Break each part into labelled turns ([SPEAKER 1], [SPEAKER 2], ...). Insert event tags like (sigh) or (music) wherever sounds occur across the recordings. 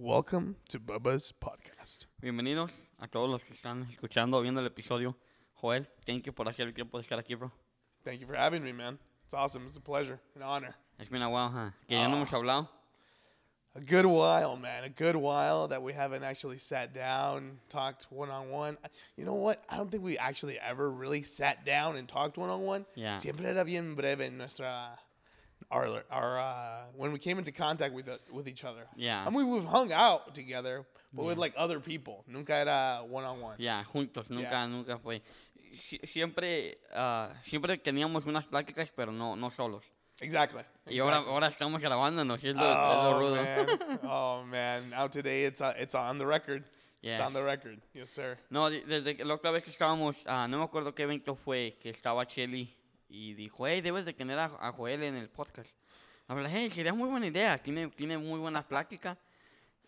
[SPEAKER 1] Welcome to Bubba's podcast.
[SPEAKER 2] Bienvenidos a todos los que están escuchando viendo el episodio. Joel, thank you por hacer el tiempo de estar aquí, bro.
[SPEAKER 1] Thank you for having me, man. It's awesome. It's a pleasure, an honor.
[SPEAKER 2] Es been a while, huh? Que ya no ah. hemos hablado.
[SPEAKER 1] A good while, man. A good while that we haven't actually sat down, talked one on one. You know what? I don't think we actually ever really sat down and talked one on one.
[SPEAKER 2] Yeah.
[SPEAKER 1] Siempre era bien breve en nuestra our our uh, when we came into contact with the, with each other.
[SPEAKER 2] Yeah.
[SPEAKER 1] I mean, we've hung out together, but with like other people. Nunca era one on one.
[SPEAKER 2] Ya, juntos, nunca,
[SPEAKER 1] Yeah.
[SPEAKER 2] nunca fue. Sie- siempre, ah, siempre teníamos unas pláticas, pero no, no solos.
[SPEAKER 1] Exactly. exactly.
[SPEAKER 2] Y ahora, ahora estamos grabándonos, es lo, es lo
[SPEAKER 1] Oh
[SPEAKER 2] rudo.
[SPEAKER 1] man. (laughs) oh man. Now today it's uh, it's on the record. It's
[SPEAKER 2] Yeah.
[SPEAKER 1] on the record. Yes, sir.
[SPEAKER 2] No, de- desde que la otra vez que estábamos, ah, no me acuerdo qué evento fue, que estaba Shelly y dijo, hey, debes de tener a, a Joel en el podcast. Hablé, hey, sería muy buena idea, tiene, tiene muy buena plática.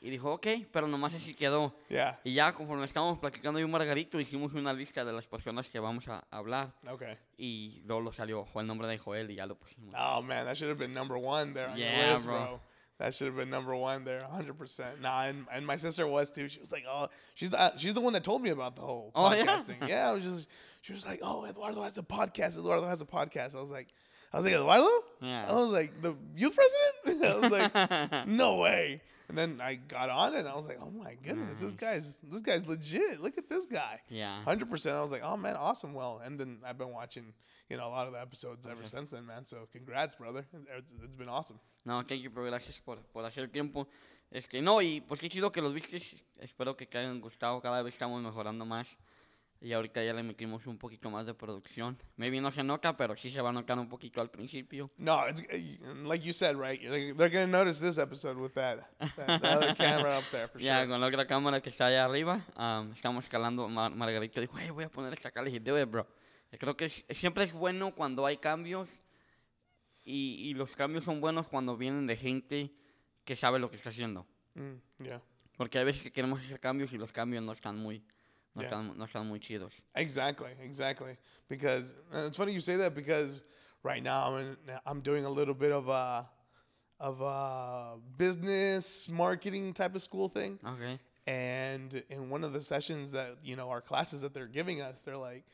[SPEAKER 2] Y dijo, ok, pero nomás así quedó.
[SPEAKER 1] Yeah.
[SPEAKER 2] Y ya conforme estábamos platicando yo y Margarito, hicimos una lista de las personas que vamos a hablar.
[SPEAKER 1] Okay.
[SPEAKER 2] Y luego lo salió fue el nombre de Joel y ya lo pusimos.
[SPEAKER 1] Oh man, that should have been number one there on
[SPEAKER 2] Yeah,
[SPEAKER 1] your list,
[SPEAKER 2] bro.
[SPEAKER 1] bro. That should have been number one there, 100%. Nah, and, and my sister was too. She was like, "Oh, she's the she's the one that told me about the whole
[SPEAKER 2] Oh, yeah?
[SPEAKER 1] podcasting." yeah? I was just she was like, "Oh, Eduardo has a podcast. Eduardo has a podcast." I was like, I was like, "Eduardo?"
[SPEAKER 2] Yeah.
[SPEAKER 1] I was like, "The youth president?" (laughs) I was like, "No way." And then I got on it, and I was like, "Oh my goodness, this mm. guy's this guy's legit. Look at this guy."
[SPEAKER 2] Yeah.
[SPEAKER 1] Hundred percent. I was like, "Oh man, awesome." Well, and then I've been watching, you know, a lot of the episodes ever since then, man. So congrats, brother. It's, it's been awesome.
[SPEAKER 2] No, thank you, pero gracias por, por hacer tiempo. Este, no, y pues qué chido que los viste. Espero que te hayan gustado. Cada vez estamos mejorando más. Y ahorita ya le metimos un poquito más de producción. Maybe no se nota, pero sí se va a notar un poquito al principio.
[SPEAKER 1] No, it's and like you said, right? They're gonna notice this episode with that, that the other (laughs) camera up there for
[SPEAKER 2] Ya,
[SPEAKER 1] sure.
[SPEAKER 2] con la otra cámara que está allá arriba, am, estamos escalando. Mar Margarito dijo, hey, voy a poner esta "Do it, bro. Creo que es- siempre es bueno cuando hay cambios. Y, y los cambios son buenos cuando vienen de gente que sabe lo que está haciendo.
[SPEAKER 1] Mm, yeah,
[SPEAKER 2] Porque hay veces que queremos hacer cambios y los cambios no están muy, no,
[SPEAKER 1] Yeah.
[SPEAKER 2] están, no están muy chidos.
[SPEAKER 1] exactly, exactly. Because it's funny you say that because right now I'm I'm doing a little bit of a of a business marketing type of school thing.
[SPEAKER 2] Ok.
[SPEAKER 1] And in one of the sessions that, you know, our classes that they're giving us, they're like,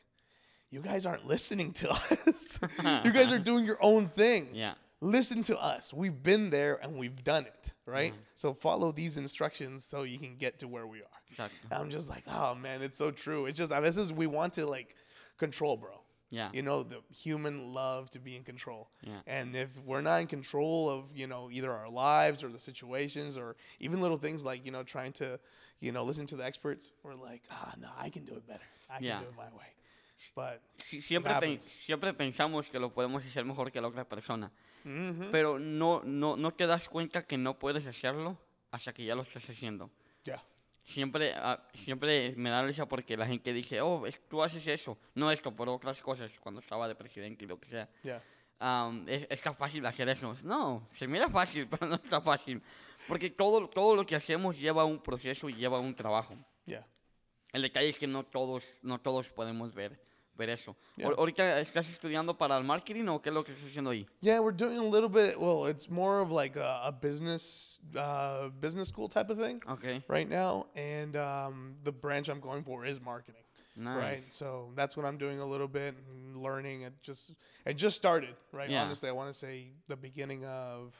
[SPEAKER 1] you guys aren't listening to (laughs) us. (laughs) you guys are doing your own thing.
[SPEAKER 2] Yeah.
[SPEAKER 1] Listen to us. We've been there and we've done it, right? So follow these instructions so you can get to where we are.
[SPEAKER 2] Exacto.
[SPEAKER 1] And I'm just like, oh man, it's so true. It's just, a veces we want to like control, bro.
[SPEAKER 2] Yeah.
[SPEAKER 1] You know, the human love to be in control.
[SPEAKER 2] Yeah.
[SPEAKER 1] And if we're not in control of, you know, either our lives or the situations or even little things like, you know, trying to, you know, listen to the experts, we're like, ah, no, I can do it better. I can do it my way. But
[SPEAKER 2] Si- Siempre, pen- siempre pensamos que lo podemos hacer mejor que la otra persona.
[SPEAKER 1] mhm,
[SPEAKER 2] Pero no, no, no te das cuenta que no puedes hacerlo hasta que ya lo estás haciendo.
[SPEAKER 1] yeah.
[SPEAKER 2] Siempre, ah, siempre me da risa porque la gente dice, oh, es- tú haces eso. No esto, por otras cosas, cuando estaba de presidente y lo que sea.
[SPEAKER 1] Yeah.
[SPEAKER 2] Am, es, está fácil hacer eso. No, se mira fácil, (laughs) pero no está fácil. Porque todo, todo lo que hacemos lleva un proceso y lleva un trabajo.
[SPEAKER 1] Yeah.
[SPEAKER 2] El detalle es que no todos, no todos podemos ver, ver eso.
[SPEAKER 1] Yeah.
[SPEAKER 2] ¿Ahorita estás estudiando para el marketing o qué es lo que estás haciendo ahí?
[SPEAKER 1] Yeah, we're doing a little bit. Well, it's more of like a, a business, uh, business school type of thing
[SPEAKER 2] Ok,
[SPEAKER 1] right now, and um, the branch I'm going for is marketing.
[SPEAKER 2] nice.
[SPEAKER 1] Right, so that's what I'm doing a little bit, and learning. It just it just started, right?
[SPEAKER 2] Yeah.
[SPEAKER 1] Honestly, I want to say the beginning of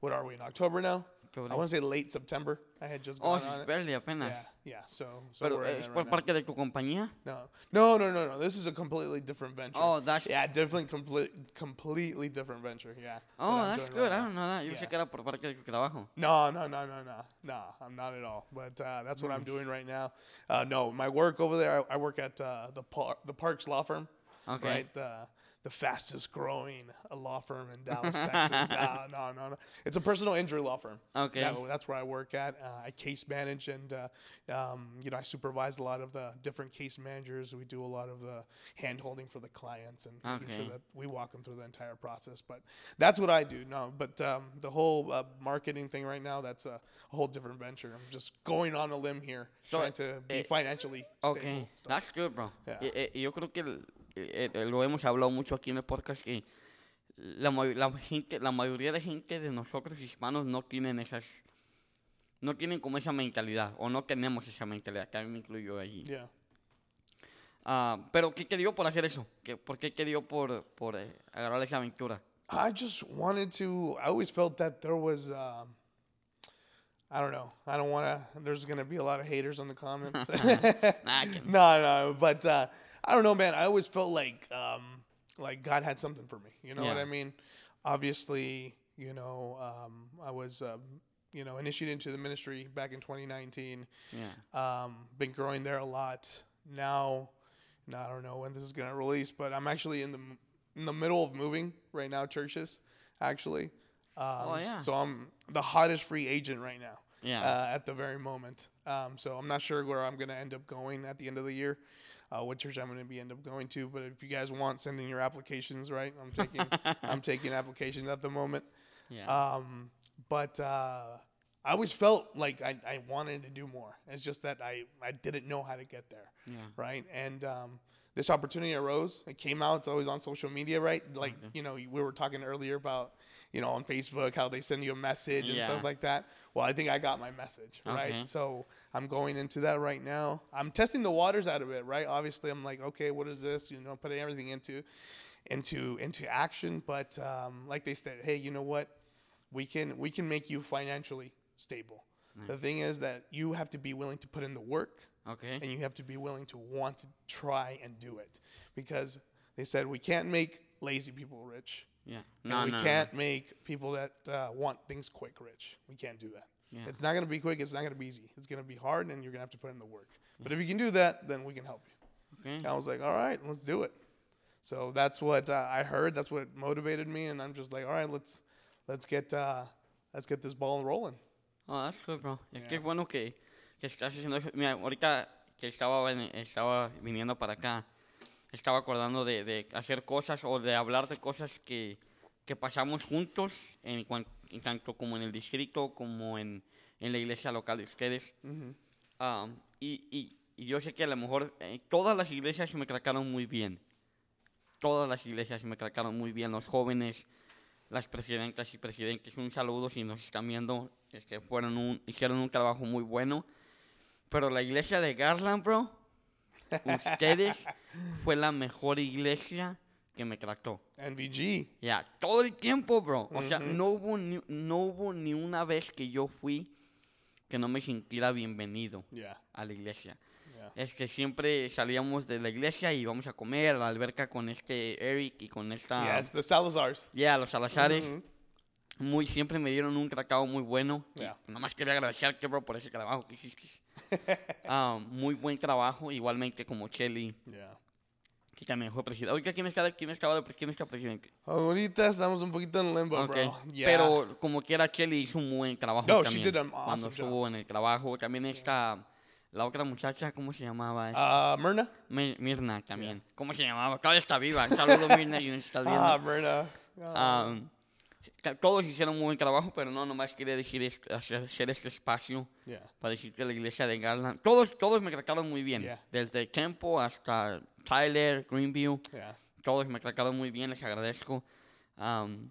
[SPEAKER 1] what are we in October now? I want to say late September. I had just
[SPEAKER 2] Oh,
[SPEAKER 1] gone on it.
[SPEAKER 2] barely apenas.
[SPEAKER 1] Yeah, yeah. So, so
[SPEAKER 2] Pero es
[SPEAKER 1] it
[SPEAKER 2] por
[SPEAKER 1] right now.
[SPEAKER 2] de tu compañía.
[SPEAKER 1] No, no, no, no, no. This is a completely different venture.
[SPEAKER 2] Oh, that's
[SPEAKER 1] yeah, definitely complete, completely different venture. Yeah.
[SPEAKER 2] oh, that's good.
[SPEAKER 1] right
[SPEAKER 2] I don't know that. Yo
[SPEAKER 1] Yeah.
[SPEAKER 2] sé que era por parte de tu trabajo.
[SPEAKER 1] No, no, no, no, no, no. I'm not at all. But uh, that's what I'm doing right now. Uh, no, my work over there. I, I work at uh, the Par- the Parks Law Firm.
[SPEAKER 2] Okay.
[SPEAKER 1] Right. The fastest growing law firm in Dallas, Texas. uh, (laughs) no, no, no. It's a personal injury law firm.
[SPEAKER 2] Okay.
[SPEAKER 1] That- that's where I work at. Uh, I case manage and uh, um, you know I supervise a lot of the different case managers. We do a lot of the hand holding for the clients and making sure that we walk them through the entire process. But that's what I do. No, but um, the whole uh, marketing thing right now, that's a, a whole different venture. I'm just going on a limb here,
[SPEAKER 2] So,
[SPEAKER 1] trying to be
[SPEAKER 2] eh,
[SPEAKER 1] financially stable.
[SPEAKER 2] Ok, that's good, bro.
[SPEAKER 1] Yeah.
[SPEAKER 2] Eh, y yo creo que eh, eh, lo hemos hablado mucho aquí en el podcast que la, la gente, la mayoría de gente de nosotros hispanos no tienen esas no tienen como esa mentalidad, o no tenemos esa mentalidad, mí me incluyo allí.
[SPEAKER 1] Yeah.
[SPEAKER 2] Ah, pero, ¿qué te dio por hacer eso? ¿Qué, ¿Por qué te dio por, por eh, agarrar esa aventura?
[SPEAKER 1] I just wanted to. I always felt that there was. Um, I don't know. I don't want to. There's gonna be a lot of haters on the comments. (laughs) (laughs) No, no, but uh, I don't know, man. I always felt like um, like God had something for me. You know what I mean? Obviously, you know, um, I was um, you know initiated into the ministry back in 2019.
[SPEAKER 2] yeah.
[SPEAKER 1] Um, been growing there a lot now. Now I don't know when this is gonna release, but I'm actually in the in the middle of moving right now. Churches, actually. Um,
[SPEAKER 2] Oh, yeah.
[SPEAKER 1] So I'm the hottest free agent right now.
[SPEAKER 2] Yeah.
[SPEAKER 1] Uh, at the very moment. Um, so I'm not sure where I'm gonna end up going at the end of the year. Uh, what church I'm gonna be end up going to, but if you guys want, send in your applications. Right, I'm taking I'm (laughs) taking applications at the moment.
[SPEAKER 2] yeah.
[SPEAKER 1] Um, but uh, I always felt like I, I wanted to do more. It's just that I, I didn't know how to get there.
[SPEAKER 2] Yeah.
[SPEAKER 1] Right. And um, this opportunity arose. It came out. It's always on social media, right? Like,
[SPEAKER 2] Okay.
[SPEAKER 1] you know, we were talking earlier about, you know, on Facebook, how they send you a message and
[SPEAKER 2] Yeah.
[SPEAKER 1] stuff like that. Well, I think I got my message, right?
[SPEAKER 2] Okay.
[SPEAKER 1] So I'm going into that right now. I'm testing the waters out of it, right? Obviously, I'm like, okay, what is this? You know, putting everything into, into, into action. But um, like they said, hey, you know what? we can we can make you financially stable. The thing is that you have to be willing to put in the work
[SPEAKER 2] okay.
[SPEAKER 1] and you have to be willing to want to try and do it because they said we can't make lazy people rich.
[SPEAKER 2] Yeah.
[SPEAKER 1] and we
[SPEAKER 2] no, no.
[SPEAKER 1] can't make people that uh, want things quick rich. We can't do that.
[SPEAKER 2] Yeah.
[SPEAKER 1] It's not going to be quick. It's not going to be easy. It's going to be hard, and you're going to have to put in the work. But if you can do that, then we can help you.
[SPEAKER 2] Okay.
[SPEAKER 1] I was like, all right, let's do it. So that's what uh, I heard. That's what motivated me, and I'm just like, all right, let's let's get uh, let's get this ball rolling.
[SPEAKER 2] Oh, that's good, bro. Es que
[SPEAKER 1] Yeah.
[SPEAKER 2] es bueno que, que estás haciendo eso. Mira, ahorita que estaba, estaba viniendo para acá, estaba acordando de, de hacer cosas o de hablar de cosas que, que pasamos juntos, en, cuan- en tanto como en el distrito como en, en la iglesia local de ustedes. Ah, y, y, y yo sé que a lo mejor eh, todas las iglesias me trataron muy bien. Todas las iglesias me trataron muy bien. Los jóvenes, las presidentas y presidentes, un saludo si nos están viendo. Es que fueron un, hicieron un trabajo muy bueno. Pero la iglesia de Garland, bro, ustedes fue la mejor iglesia que me trató.
[SPEAKER 1] NVG.
[SPEAKER 2] Ya, todo el tiempo, bro. O sea, no hubo, ni, no hubo ni una vez que yo fui que no me sintiera bienvenido
[SPEAKER 1] Yeah.
[SPEAKER 2] a la iglesia.
[SPEAKER 1] Yeah.
[SPEAKER 2] Es que siempre salíamos de la iglesia y íbamos a comer a la alberca con este Eric y con esta...
[SPEAKER 1] Yeah, it's the Salazars.
[SPEAKER 2] Ya, los Salazares. Muy, siempre me dieron un tratado muy bueno.
[SPEAKER 1] Yeah.
[SPEAKER 2] Nomás quería agradecerte, bro, por ese trabajo que hiciste. (laughs) Ah, muy buen trabajo, igualmente como Chelly,
[SPEAKER 1] Yeah.
[SPEAKER 2] que también fue presidente. Ahorita, ¿quién, está, quién, quién está presidente?
[SPEAKER 1] Ahorita estamos un poquito en limbo,
[SPEAKER 2] Ok,
[SPEAKER 1] bro. Yeah.
[SPEAKER 2] Pero como quiera, Kelly hizo un buen trabajo
[SPEAKER 1] No, she
[SPEAKER 2] también.
[SPEAKER 1] did an
[SPEAKER 2] cuando
[SPEAKER 1] awesome job.
[SPEAKER 2] estuvo en el trabajo. También está la otra muchacha, ¿cómo se llamaba?
[SPEAKER 1] uh, Myrna.
[SPEAKER 2] Mi- Mirna también. ¿Cómo se llamaba? Todavía está viva. Saludos, Mirna, y estás viendo.
[SPEAKER 1] Ah, Myrna. Ah,
[SPEAKER 2] Ah, ca- todos hicieron un buen trabajo, pero no, nomás quería decir hacer, este espacio
[SPEAKER 1] yeah.
[SPEAKER 2] para decir que la iglesia de Garland, todos, todos me trataron muy bien.
[SPEAKER 1] Yeah.
[SPEAKER 2] Desde Tempo hasta Tyler, Greenview.
[SPEAKER 1] Yeah.
[SPEAKER 2] Todos me trataron muy bien, les agradezco. Am,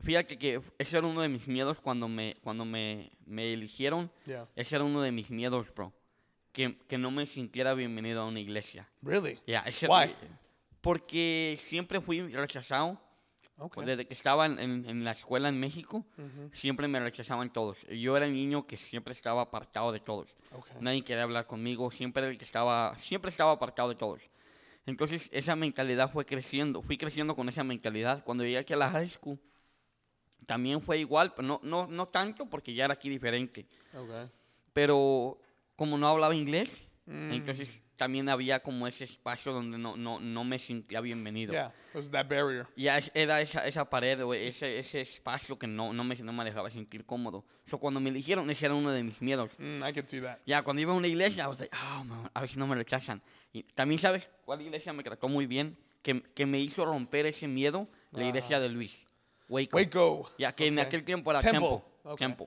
[SPEAKER 2] fíjate que ese era uno de mis miedos cuando me, cuando me, me eligieron. Ese era uno de mis miedos, bro. Que, que no me sintiera bienvenido a una iglesia.
[SPEAKER 1] Really?
[SPEAKER 2] Ese-
[SPEAKER 1] Why?
[SPEAKER 2] Porque siempre fui rechazado.
[SPEAKER 1] Okay.
[SPEAKER 2] Desde que estaba en, en- la escuela en México, siempre me rechazaban todos. Yo era el niño que siempre estaba apartado de todos.
[SPEAKER 1] Okay.
[SPEAKER 2] Nadie quería hablar conmigo, siempre el que estaba, siempre estaba apartado de todos. Entonces esa mentalidad fue creciendo, fui creciendo con esa mentalidad. Cuando llegué aquí a la high school, también fue igual, pero no, no, no tanto porque ya era aquí diferente.
[SPEAKER 1] Okay.
[SPEAKER 2] Pero como no hablaba inglés,
[SPEAKER 1] Mm.
[SPEAKER 2] entonces también había como ese espacio donde no, no, no me sentía bienvenido.
[SPEAKER 1] Yeah. It was that barrier.
[SPEAKER 2] Ya es- era esa, esa pared o ese, ese espacio que no, no, me, no me dejaba sentir cómodo. So, cuando me eligieron, ese era uno de mis miedos.
[SPEAKER 1] Mm, I could see that.
[SPEAKER 2] Ya, cuando iba a una iglesia, I was like, "Oh, man, a ver si no me rechazan. Y también, ¿sabes cuál iglesia me trató muy bien? Que, que me hizo romper ese miedo, la iglesia de Luis. Waco.
[SPEAKER 1] Waco.
[SPEAKER 2] Ya que en
[SPEAKER 1] Okay.
[SPEAKER 2] aquel tiempo era
[SPEAKER 1] Temple.
[SPEAKER 2] Temple.
[SPEAKER 1] Okay.
[SPEAKER 2] Temple.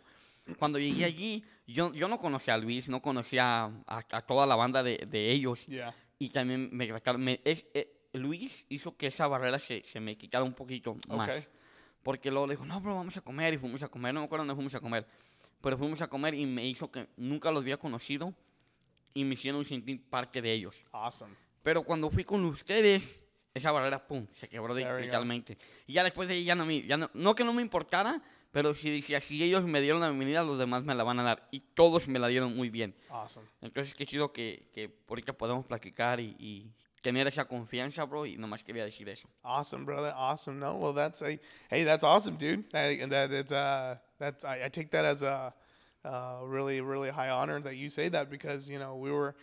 [SPEAKER 2] Cuando llegué allí, yo, yo no conocía a Luis, no conocía a, a toda la banda de, de ellos.
[SPEAKER 1] Yeah.
[SPEAKER 2] Y también me me- es- eh, Luis hizo que esa barrera se, se me quitara un poquito más.
[SPEAKER 1] Okay.
[SPEAKER 2] Porque luego le dijo, no, bro, vamos a comer. Y fuimos a comer. No me acuerdo dónde fuimos a comer. pero fuimos a comer y me hizo que nunca los había conocido y me hicieron sentir parte de ellos.
[SPEAKER 1] Awesome.
[SPEAKER 2] Pero cuando fui con ustedes, esa barrera, pum, se quebró de- literalmente. Y ya después de ahí ya no me, ya no, no que no me importara, pero si decía, si ellos me dieron la bienvenida, los demás me la van a dar. Y todos me la dieron muy bien.
[SPEAKER 1] Awesome.
[SPEAKER 2] Entonces, qué chido que, que ahorita podemos platicar y, y tener esa confianza, bro, y nomás quería decir eso.
[SPEAKER 1] Awesome, brother. Awesome. No, well, that's a hey, that's awesome, dude. I, and that it's uh, that's I, I take that as a uh, really, really high honor that you say that because you know we were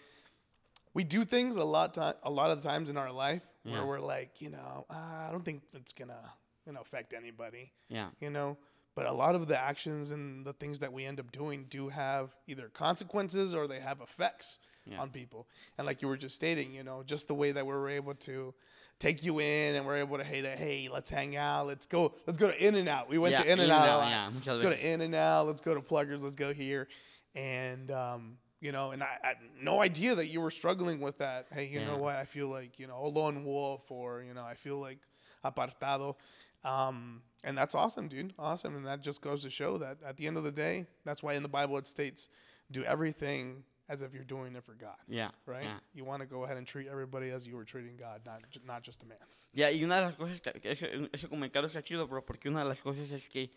[SPEAKER 1] we do things a lot time a lot of times in our life
[SPEAKER 2] Yeah.
[SPEAKER 1] where we're like, you know, uh, I don't think it's gonna you know affect anybody,
[SPEAKER 2] Yeah.
[SPEAKER 1] you know. But a lot of the actions and the things that we end up doing do have either consequences or they have effects
[SPEAKER 2] Yeah.
[SPEAKER 1] on people. And like you were just stating, you know, just the way that we were able to take you in and we're able to hey, to, hey, let's hang out, let's go, let's go to In and Out. We went
[SPEAKER 2] Yeah,
[SPEAKER 1] to In and Out.
[SPEAKER 2] yeah,
[SPEAKER 1] let's go to. In and Out. Let's go to Pluckers. Let's go here. And um, you know, and I, I had no idea that you were struggling with that. Hey, you know what? I feel like you know a lone wolf, or you know, I feel like apartado. Um, and that's awesome, dude. Awesome. And that just goes to show that at the end of the day, that's why in the Bible it states, do everything as if you're doing it for God.
[SPEAKER 2] Yeah.
[SPEAKER 1] Right?
[SPEAKER 2] yeah.
[SPEAKER 1] You want to go ahead and treat everybody as you were treating God, not ju- not just a man.
[SPEAKER 2] Ya, y una de las cosas, que, ese, ese comentario está chido, bro, porque una de las cosas es que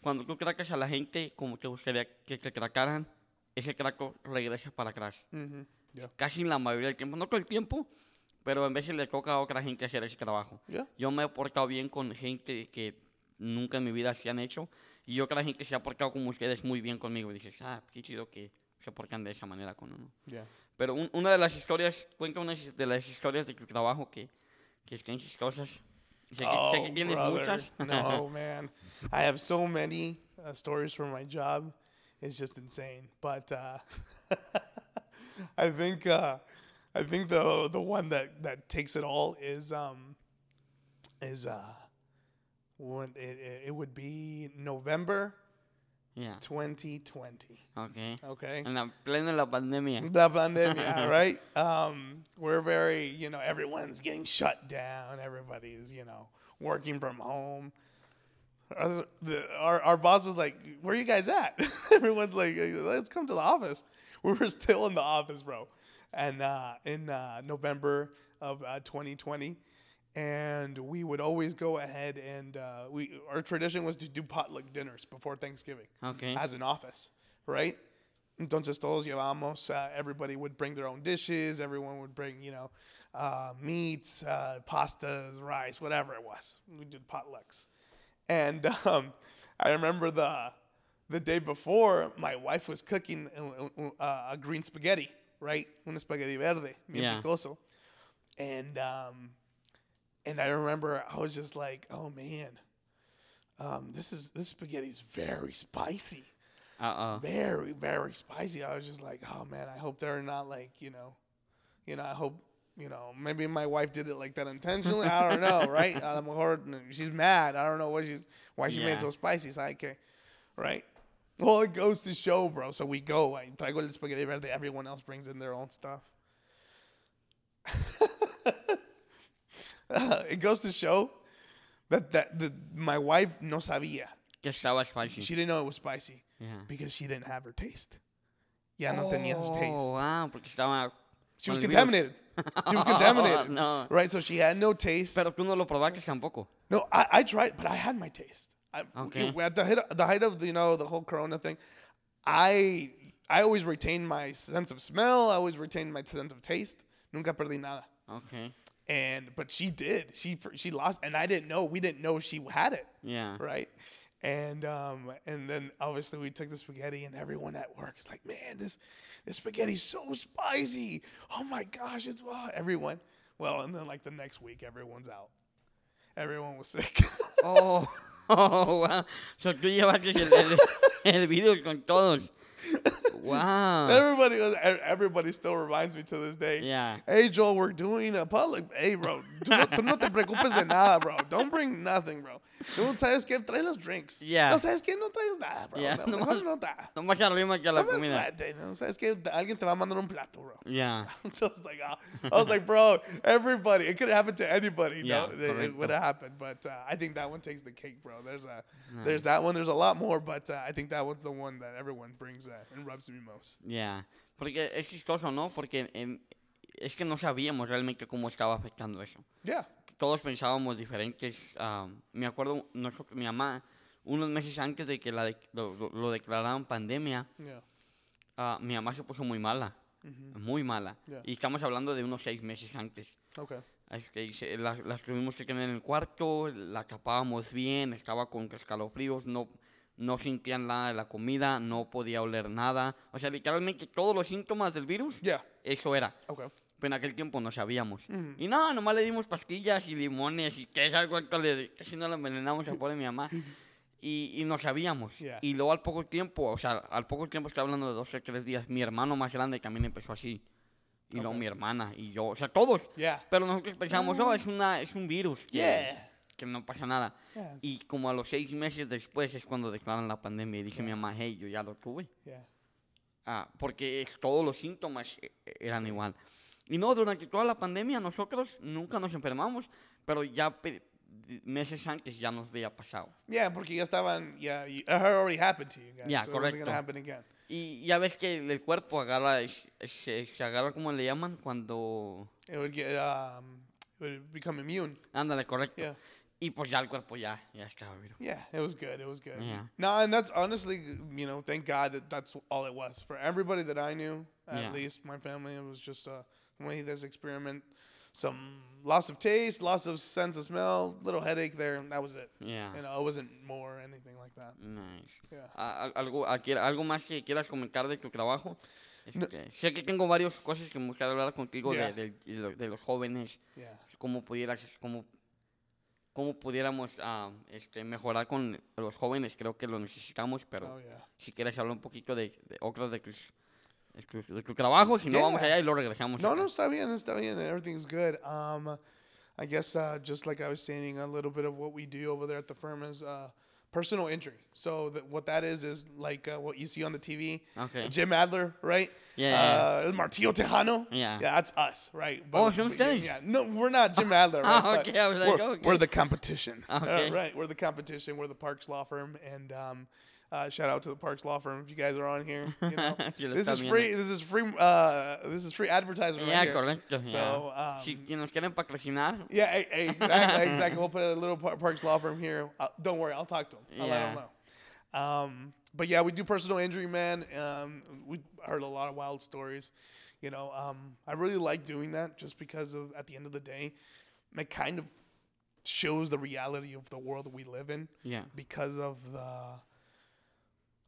[SPEAKER 2] cuando tú cracas a la gente como te gustaría que te cracaran, ese craco regresa para atrás.
[SPEAKER 1] Mm-hmm. Yeah.
[SPEAKER 2] Casi la mayoría del tiempo, no todo el tiempo, pero en veces le toca a otra gente hacer ese trabajo.
[SPEAKER 1] Yeah.
[SPEAKER 2] Yo me he portado bien con gente que nunca en mi vida se han hecho, y otra gente se ha portado como ustedes muy bien conmigo. Y dices, ah, qué chido que se portan de esa manera con uno.
[SPEAKER 1] Yeah.
[SPEAKER 2] Pero un- una de las historias, cuenta una de las historias de tu trabajo que, que estén chistosas. Sé que, sé
[SPEAKER 1] Oh,
[SPEAKER 2] que tienes
[SPEAKER 1] brother.
[SPEAKER 2] muchas. (laughs)
[SPEAKER 1] no, man. I have so many uh, stories from my job. It's just insane. But uh, (laughs) I think uh, I think the the one that, that takes it all is um is uh when it, it, would be November
[SPEAKER 2] Yeah,
[SPEAKER 1] 2020.
[SPEAKER 2] ok.
[SPEAKER 1] Okay.
[SPEAKER 2] En la plena la pandemia.
[SPEAKER 1] La pandemia, (laughs) right? Um, we're very, you know, everyone's getting shut down. Everybody's, you know, working from home. Our, the, our, our boss was like, "Where you guys at?" (laughs) Everyone's like, "Let's come to the office." We were still in the office, bro, and uh, in uh, November of uh, 2020, and we would always go ahead and uh, we our tradition was to do potluck dinners before Thanksgiving
[SPEAKER 2] Ok.
[SPEAKER 1] as an office, right? Entonces todos llevamos, uh, everybody would bring their own dishes, everyone would bring, you know, uh, meats, uh, pastas, rice, whatever it was. We did potlucks. And um, I remember the the day before, my wife was cooking a green spaghetti, right? Un spaghetti verde, bien
[SPEAKER 2] Yeah.
[SPEAKER 1] picoso. And um, and I remember I was just like, oh man, um, this is this spaghetti's very spicy
[SPEAKER 2] Uh-oh.
[SPEAKER 1] very very spicy i was just like oh man i hope they're not like you know you know i hope you know maybe my wife did it like that intentionally i don't know right (laughs) mejor she's mad i don't know what she's why she made
[SPEAKER 2] Yeah.
[SPEAKER 1] it so spicy sabe que right well it goes to show bro so we go i traigo el spaghetti verde everyone else brings in their own stuff (laughs) it goes to show that that the, my wife no sabía
[SPEAKER 2] Que estaba spicy.
[SPEAKER 1] she didn't know it was spicy
[SPEAKER 2] Yeah.
[SPEAKER 1] because she didn't have her taste. Ya no tenía su taste.
[SPEAKER 2] Oh, ah, porque estaba...
[SPEAKER 1] She was contaminated. She was (laughs) contaminated.
[SPEAKER 2] No.
[SPEAKER 1] Right, so she had no taste.
[SPEAKER 2] Pero tú no lo probaste tampoco.
[SPEAKER 1] no, I, I tried, but I had my taste. I,
[SPEAKER 2] Okay. (laughs)
[SPEAKER 1] At the height, the height of the, you know the whole Corona thing, I I always retained my sense of smell. I always retained my sense of taste. Nunca perdí nada.
[SPEAKER 2] Ok.
[SPEAKER 1] And but she did. She she lost, and I didn't know. We didn't know she had it.
[SPEAKER 2] Yeah.
[SPEAKER 1] right? And um, and then obviously we took the spaghetti, and everyone at work is like, "Man, this this spaghetti's so spicy! Oh my gosh, it's wow!" Everyone. Well, and then like the next week, everyone's out. Everyone was sick. (laughs)
[SPEAKER 2] Oh, (laughs) oh, wow. So tú llevaste el, el, el virus con todos. Wow.
[SPEAKER 1] Everybody was, everybody still reminds me to this day.
[SPEAKER 2] Yeah.
[SPEAKER 1] Hey Joel, we're doing a public. Hey bro, (laughs) no, tú no te preocupes de nada, bro. Don't bring nothing, bro. Tú sabes que trae los drinks.
[SPEAKER 2] Yeah.
[SPEAKER 1] No sabes que no traes nada, bro.
[SPEAKER 2] Yeah,
[SPEAKER 1] No,
[SPEAKER 2] no
[SPEAKER 1] no.
[SPEAKER 2] No más arriba que la comida.
[SPEAKER 1] tráete, ¿no? Sabes que alguien te va a mandar un plato, bro.
[SPEAKER 2] Yeah. (laughs)
[SPEAKER 1] So I was like, ah. I was like, bro, everybody. It could have happened to anybody.
[SPEAKER 2] Yeah,
[SPEAKER 1] no, it, it would have happened. But uh, I think that one takes the cake, bro. There's a, there's that one. There's a lot more, but uh, I think that one's the one that everyone brings uh, and rubs me most.
[SPEAKER 2] Yeah. Porque es chistoso, ¿no? Porque em, es que no sabíamos realmente cómo estaba afectando eso.
[SPEAKER 1] Yeah.
[SPEAKER 2] Todos pensábamos diferentes. me acuerdo, nosotros, mi mamá, unos meses antes de que la de- lo, lo- declararan pandemia,
[SPEAKER 1] Yeah.
[SPEAKER 2] ah, mi mamá se puso muy mala. Muy mala.
[SPEAKER 1] Yeah.
[SPEAKER 2] Y estamos hablando de unos seis meses antes.
[SPEAKER 1] Okay.
[SPEAKER 2] Este, y se- la, las tuvimos que tener en el cuarto, la tapábamos bien, estaba con escalofríos, no, no sentían nada de la comida, no podía oler nada. O sea, literalmente todos los síntomas del virus,
[SPEAKER 1] Yeah.
[SPEAKER 2] eso era.
[SPEAKER 1] Okay.
[SPEAKER 2] Pero en aquel tiempo no sabíamos.
[SPEAKER 1] Ujú.
[SPEAKER 2] Y no, nomás le dimos pastillas y limones y que sabe cuánto le... Casi no le envenenamos a pobre mi mamá. (laughs) Y, y no sabíamos.
[SPEAKER 1] Yeah.
[SPEAKER 2] Y luego al poco tiempo, o sea, al poco tiempo, estoy hablando de dos o tres días, mi hermano más grande también empezó así. Y luego
[SPEAKER 1] Ok.
[SPEAKER 2] mi hermana y yo, o sea, todos.
[SPEAKER 1] Yeah.
[SPEAKER 2] Pero nosotros pensamos, oh, es, una, es un virus. Que,
[SPEAKER 1] Yeah.
[SPEAKER 2] Que no pasa nada.
[SPEAKER 1] Yeah.
[SPEAKER 2] Y como a los seis meses después es cuando declaran la pandemia y dije mi mamá, hey, yo ya lo tuve.
[SPEAKER 1] Yeah.
[SPEAKER 2] Ah, porque es- todos los síntomas eh, eh, eran igual. Y no, durante toda la pandemia nosotros nunca nos enfermamos, pero ya meses antes ya nos había pasado.
[SPEAKER 1] Yeah, porque ya estaban, yeah, you, it already happened to you guys.
[SPEAKER 2] Yeah,
[SPEAKER 1] so
[SPEAKER 2] correcto.
[SPEAKER 1] gonna happen again.
[SPEAKER 2] Y ya ves que el cuerpo agarra, se, se agarra como le llaman cuando...
[SPEAKER 1] It would get, um, it would become immune.
[SPEAKER 2] Ándale, correcto.
[SPEAKER 1] Yeah.
[SPEAKER 2] Y pues ya el cuerpo ya, ya estaba virus.
[SPEAKER 1] Yeah, it was good. It was good.
[SPEAKER 2] Yeah.
[SPEAKER 1] No, and that's honestly, you know, thank God that that's all it was for everybody that I knew. At
[SPEAKER 2] Yeah.
[SPEAKER 1] least my family, it was just uh, way this experiment, some loss of taste, loss of sense of smell, little headache there, and that was it.
[SPEAKER 2] Yeah.
[SPEAKER 1] You know, it wasn't more or anything like that.
[SPEAKER 2] Nice.
[SPEAKER 1] Yeah.
[SPEAKER 2] Ah, al- algo, ¿Algo más que quieras comentar de tu trabajo? Este, sé que tengo varias cosas que me gustaría hablar contigo de-
[SPEAKER 1] Yeah.
[SPEAKER 2] de, de los jóvenes,
[SPEAKER 1] Yeah.
[SPEAKER 2] cómo pudieras, cómo, cómo pudiéramos ah, este, mejorar con los jóvenes, creo que lo necesitamos, pero
[SPEAKER 1] Oh yeah.
[SPEAKER 2] si quieres hablar un poquito de, de otros de tus, de tus, de tu trabajo, si no vamos allá y luego regresamos.
[SPEAKER 1] No,
[SPEAKER 2] acá.
[SPEAKER 1] no, está bien, está bien. Everything's good. Um, I guess uh, just like I was saying, a little bit of what we do over there at the firm is uh, personal injury. So that what that is is like uh, what you see on the TV.
[SPEAKER 2] Okay.
[SPEAKER 1] Jim Adler, right?
[SPEAKER 2] Yeah,
[SPEAKER 1] Uh, El Martillo Tejano.
[SPEAKER 2] Yeah.
[SPEAKER 1] Yeah, that's us, right?
[SPEAKER 2] Oh, son
[SPEAKER 1] but- Yeah, no, we're not Jim (laughs) Adler. Right? But
[SPEAKER 2] okay, I was like,
[SPEAKER 1] we're,
[SPEAKER 2] okay.
[SPEAKER 1] we're the competition. Uh, (laughs)
[SPEAKER 2] Okay.
[SPEAKER 1] right, we're the competition. We're the Parks Law Firm, and um, uh, shout out to the Parks Law Firm if you guys are on here. (laughs) You know, this is free. This is free. Uh, this is free advertisement
[SPEAKER 2] Ya,
[SPEAKER 1] right
[SPEAKER 2] correcto.
[SPEAKER 1] So,
[SPEAKER 2] ya.
[SPEAKER 1] um,
[SPEAKER 2] si, si nos quieren patrocinar,
[SPEAKER 1] Yeah, exactly, (laughs) exactly. We'll put a little Par- Parks Law Firm here. Uh, don't worry, I'll talk to him. I'll let him
[SPEAKER 2] Yeah.
[SPEAKER 1] know. Um, but yeah, we do personal injury, man. Um, we heard a lot of wild stories. You know, um, I really like doing that just because of at the end of the day, it kind of shows the reality of the world that we live in
[SPEAKER 2] yeah.
[SPEAKER 1] because of the.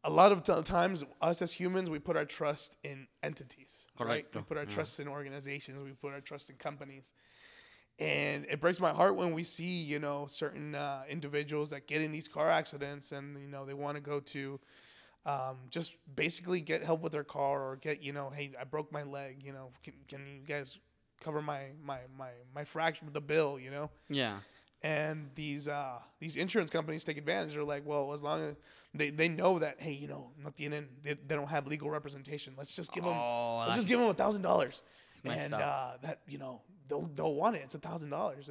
[SPEAKER 1] A lot of t- times, us as humans, we put our trust in entities, right? We put our
[SPEAKER 2] yeah.
[SPEAKER 1] trust in organizations. We put our trust in companies, and it breaks my heart when we see, you know, certain uh, individuals that get in these car accidents, and you know, they want to go to um, just basically get help with their car or get, you know, hey, I broke my leg, you know, can, can you guys cover my my my my fracture, the bill, you know?
[SPEAKER 2] Yeah.
[SPEAKER 1] And these uh, these insurance companies take advantage. They're like, well, as long as they, they know that, hey, you know, not the end, they, they don't have legal representation. Let's just give them,
[SPEAKER 2] Oh,
[SPEAKER 1] let's just give them a thousand dollars,
[SPEAKER 2] messed
[SPEAKER 1] and uh, that you know they'll they'll want it. It's a thousand dollars.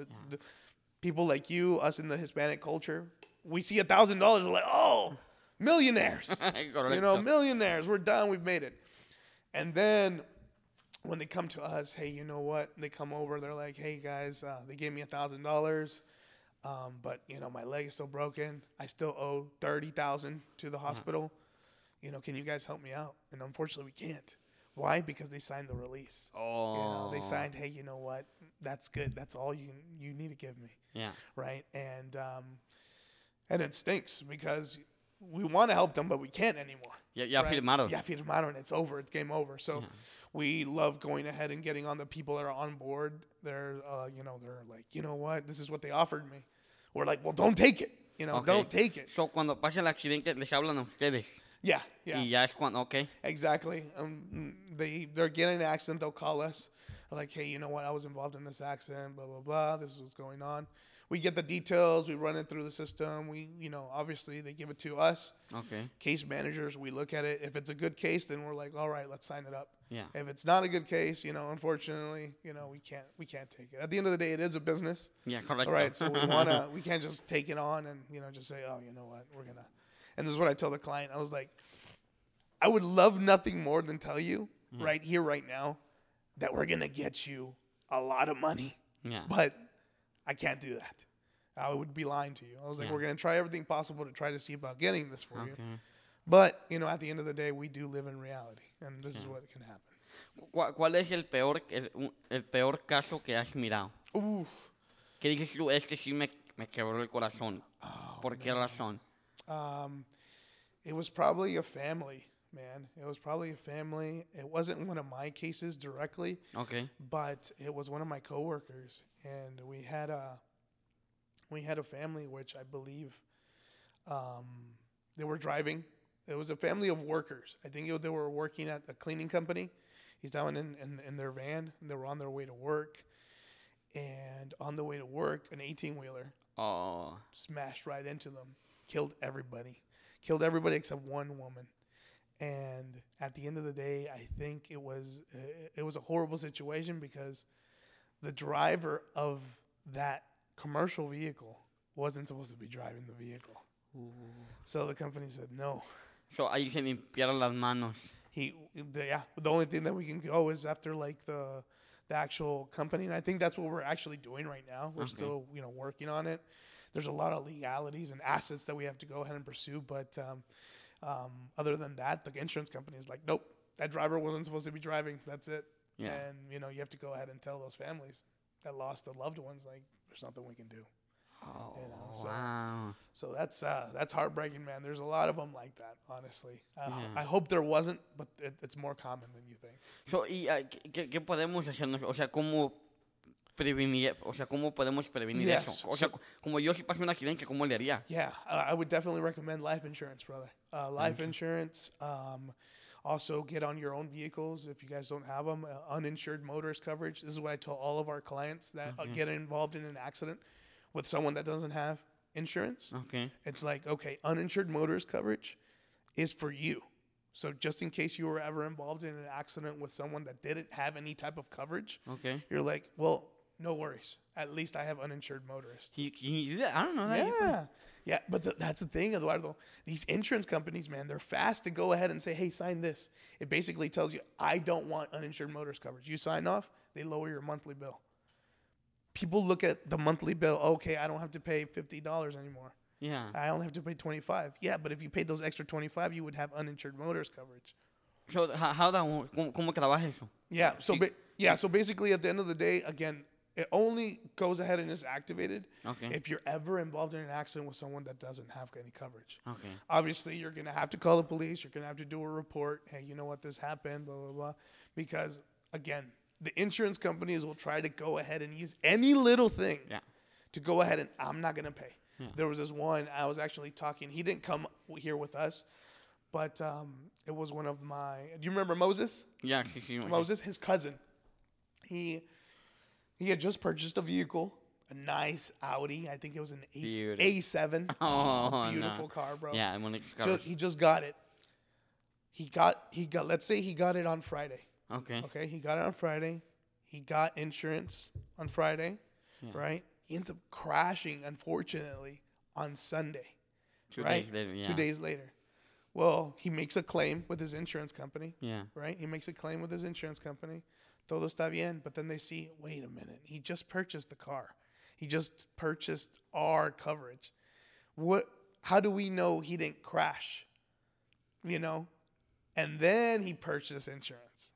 [SPEAKER 1] People like you, us in the Hispanic culture, we see a thousand dollars, we're like, oh, millionaires. (laughs) you know,
[SPEAKER 2] Correcto.
[SPEAKER 1] millionaires. We're done. We've made it. And then when they come to us, hey, you know what? They come over. They're like, hey guys, uh, they gave me a thousand dollars, um, but you know my leg is still broken. I still owe thirty thousand to the hospital. You know, can you guys help me out? And unfortunately, we can't. Why? Because they signed the release. Oh, You know,
[SPEAKER 2] Oh.
[SPEAKER 1] they signed, hey, you know what? That's good. That's all you you need to give me
[SPEAKER 2] Yeah.
[SPEAKER 1] right? And um, and it stinks because we want to help them, but we can't anymore.
[SPEAKER 2] Yeah, ya
[SPEAKER 1] right?
[SPEAKER 2] firmaron.
[SPEAKER 1] Yeah, firmaron. and It's over. It's game over. So we love going ahead and getting on the people that are on board. They're, uh, you know, they're like, you know what? This is what they offered me. We're like, well, don't take it. You know,
[SPEAKER 2] Ok.
[SPEAKER 1] don't take it.
[SPEAKER 2] So, cuando pasa el accidente, les hablan a ustedes.
[SPEAKER 1] Yeah, yeah.
[SPEAKER 2] Y ya es cuando, ok.
[SPEAKER 1] Exactly. Um, they they're getting an accident. They'll call us. They're like, hey, you know what? I was involved in this accident. Blah blah blah. This is what's going on. We get the details. We run it through the system. We, you know, obviously they give it to us.
[SPEAKER 2] Ok.
[SPEAKER 1] Case managers. We look at it. If it's a good case, then we're like, all right, let's sign it up.
[SPEAKER 2] Yeah.
[SPEAKER 1] If it's not a good case, you know, unfortunately, you know, we can't we can't take it. At the end of the day, it is a business.
[SPEAKER 2] Yeah, correcto.
[SPEAKER 1] All right, so we wanna (laughs) we can't just take it on and you know just say, oh, you know what, we're gonna. And this is what I tell the client. I was like, I would love nothing more than tell you mm. right here, right now, that we're gonna get you a lot of money,
[SPEAKER 2] Yeah.
[SPEAKER 1] but I can't do that. I would be lying to you. I was like,
[SPEAKER 2] Yeah.
[SPEAKER 1] we're gonna try everything possible to try to see about getting this for you. But you know, at the end of the day, we do live in reality, and this is what can happen.
[SPEAKER 2] ¿Cuál, es el peor, el, el peor caso que has mirado?
[SPEAKER 1] Oof.
[SPEAKER 2] ¿Qué dices tú? Este sí me, me quebró el corazón.
[SPEAKER 1] Oh,
[SPEAKER 2] ¿Por qué razón?
[SPEAKER 1] Um, it was probably a family, man. It was probably a family. It wasn't one of my cases directly,
[SPEAKER 2] Ok.
[SPEAKER 1] but it was one of my coworkers, and we had a we had a family which I believe um, they were driving. It was a family of workers. I think they were working at a cleaning company. He's down in, in in their van, and they were on their way to work. And on the way to work, an 18 wheeler smashed right into them, killed everybody, killed everybody except one woman. And at the end of the day, I think it was uh, it was a horrible situation because the driver of that commercial vehicle wasn't supposed to be driving the vehicle. So the company said no.
[SPEAKER 2] So, ahí se limpiaron las manos.
[SPEAKER 1] He, the, yeah, the only thing that we can go is after like the the actual company, and I think that's what we're actually doing right now. We're
[SPEAKER 2] Okay.
[SPEAKER 1] still, you know, working on it. There's a lot of legalities and assets that we have to go ahead and pursue, but um, um, other than that, the insurance company is like, nope, that driver wasn't supposed to be driving. That's it.
[SPEAKER 2] Yeah.
[SPEAKER 1] And you know, you have to go ahead and tell those families that lost their loved ones, like, there's nothing we can do.
[SPEAKER 2] Oh,
[SPEAKER 1] know, so-
[SPEAKER 2] wow.
[SPEAKER 1] So that's uh, that's heartbreaking, man. There's a lot of them like that, honestly. Uh,
[SPEAKER 2] Yeah.
[SPEAKER 1] I hope there wasn't, but it, it's more common than you think.
[SPEAKER 2] So, ¿y ah, qué- qué, podemos hacernos? O sea, ¿cómo prevenir, o sea, cómo podemos prevenir
[SPEAKER 1] Yes,
[SPEAKER 2] eso? O sea,
[SPEAKER 1] so-
[SPEAKER 2] como yo si paso un accidente, ¿cómo le haría?
[SPEAKER 1] Yeah, uh, I would definitely recommend life insurance, brother. Uh, life insurance. Um, also, get on your own vehicles if you guys don't have them. Uh, uninsured motorist coverage. This is what I tell all of our clients that uh, get involved in an accident with someone that doesn't have insurance.
[SPEAKER 2] Ok.
[SPEAKER 1] It's like, okay, uninsured motorist coverage is for you. So just in case you were ever involved in an accident with someone that didn't have any type of coverage,
[SPEAKER 2] Ok.
[SPEAKER 1] you're like, well, no worries. At least I have uninsured motorists.
[SPEAKER 2] You, can you do that? I don't know that.
[SPEAKER 1] Yeah. Yeah, but th- that's the thing, Eduardo. These insurance companies, man, they're fast to go ahead and say, hey, sign this. It basically tells you, I don't want uninsured motorist coverage. You sign off, they lower your monthly bill. People look at the monthly bill, okay, I don't have to pay $50 anymore.
[SPEAKER 2] Yeah.
[SPEAKER 1] I only have to pay 25. Yeah, but if you paid those extra 25, you would have uninsured motorist coverage.
[SPEAKER 2] So, how, how that? ¿Cómo, ¿Cómo trabaja eso?
[SPEAKER 1] Yeah. So ba- yeah. So basically, at the end of the day, again, it only goes ahead and is activated
[SPEAKER 2] Okay.
[SPEAKER 1] if you're ever involved in an accident with someone that doesn't have any coverage.
[SPEAKER 2] Ok.
[SPEAKER 1] Obviously, you're gonna have to call the police. You're gonna have to do a report. Hey, you know what? This happened. Blah blah blah. Because again, the insurance companies will try to go ahead and use any little thing
[SPEAKER 2] Yeah.
[SPEAKER 1] to go ahead and I'm not gonna pay. There was this one I was actually talking. He didn't come here with us, but um, it was one of my. Do you remember Moses?
[SPEAKER 2] Yeah.
[SPEAKER 1] Moses, his cousin. He he had just purchased a vehicle, a nice Audi. I think it was an A- A7. (laughs)
[SPEAKER 2] Oh,
[SPEAKER 1] beautiful
[SPEAKER 2] no.
[SPEAKER 1] car, bro.
[SPEAKER 2] Yeah, bueno,
[SPEAKER 1] Ju-
[SPEAKER 2] carros.
[SPEAKER 1] he just got it. He got he got. Let's say he got it on Friday.
[SPEAKER 2] Ok.
[SPEAKER 1] Okay, he got it on Friday. He got insurance on Friday, right? He ends up crashing, unfortunately, on Sunday.
[SPEAKER 2] Two
[SPEAKER 1] right?
[SPEAKER 2] days later, yeah.
[SPEAKER 1] Two days later. Well, he makes a claim with his insurance company
[SPEAKER 2] Yeah.
[SPEAKER 1] right? He makes a claim with his insurance company. Todo está bien. But then they see, wait a minute, he just purchased the car. He just purchased our coverage. What? How do we know he didn't crash? You know, and then he purchased insurance.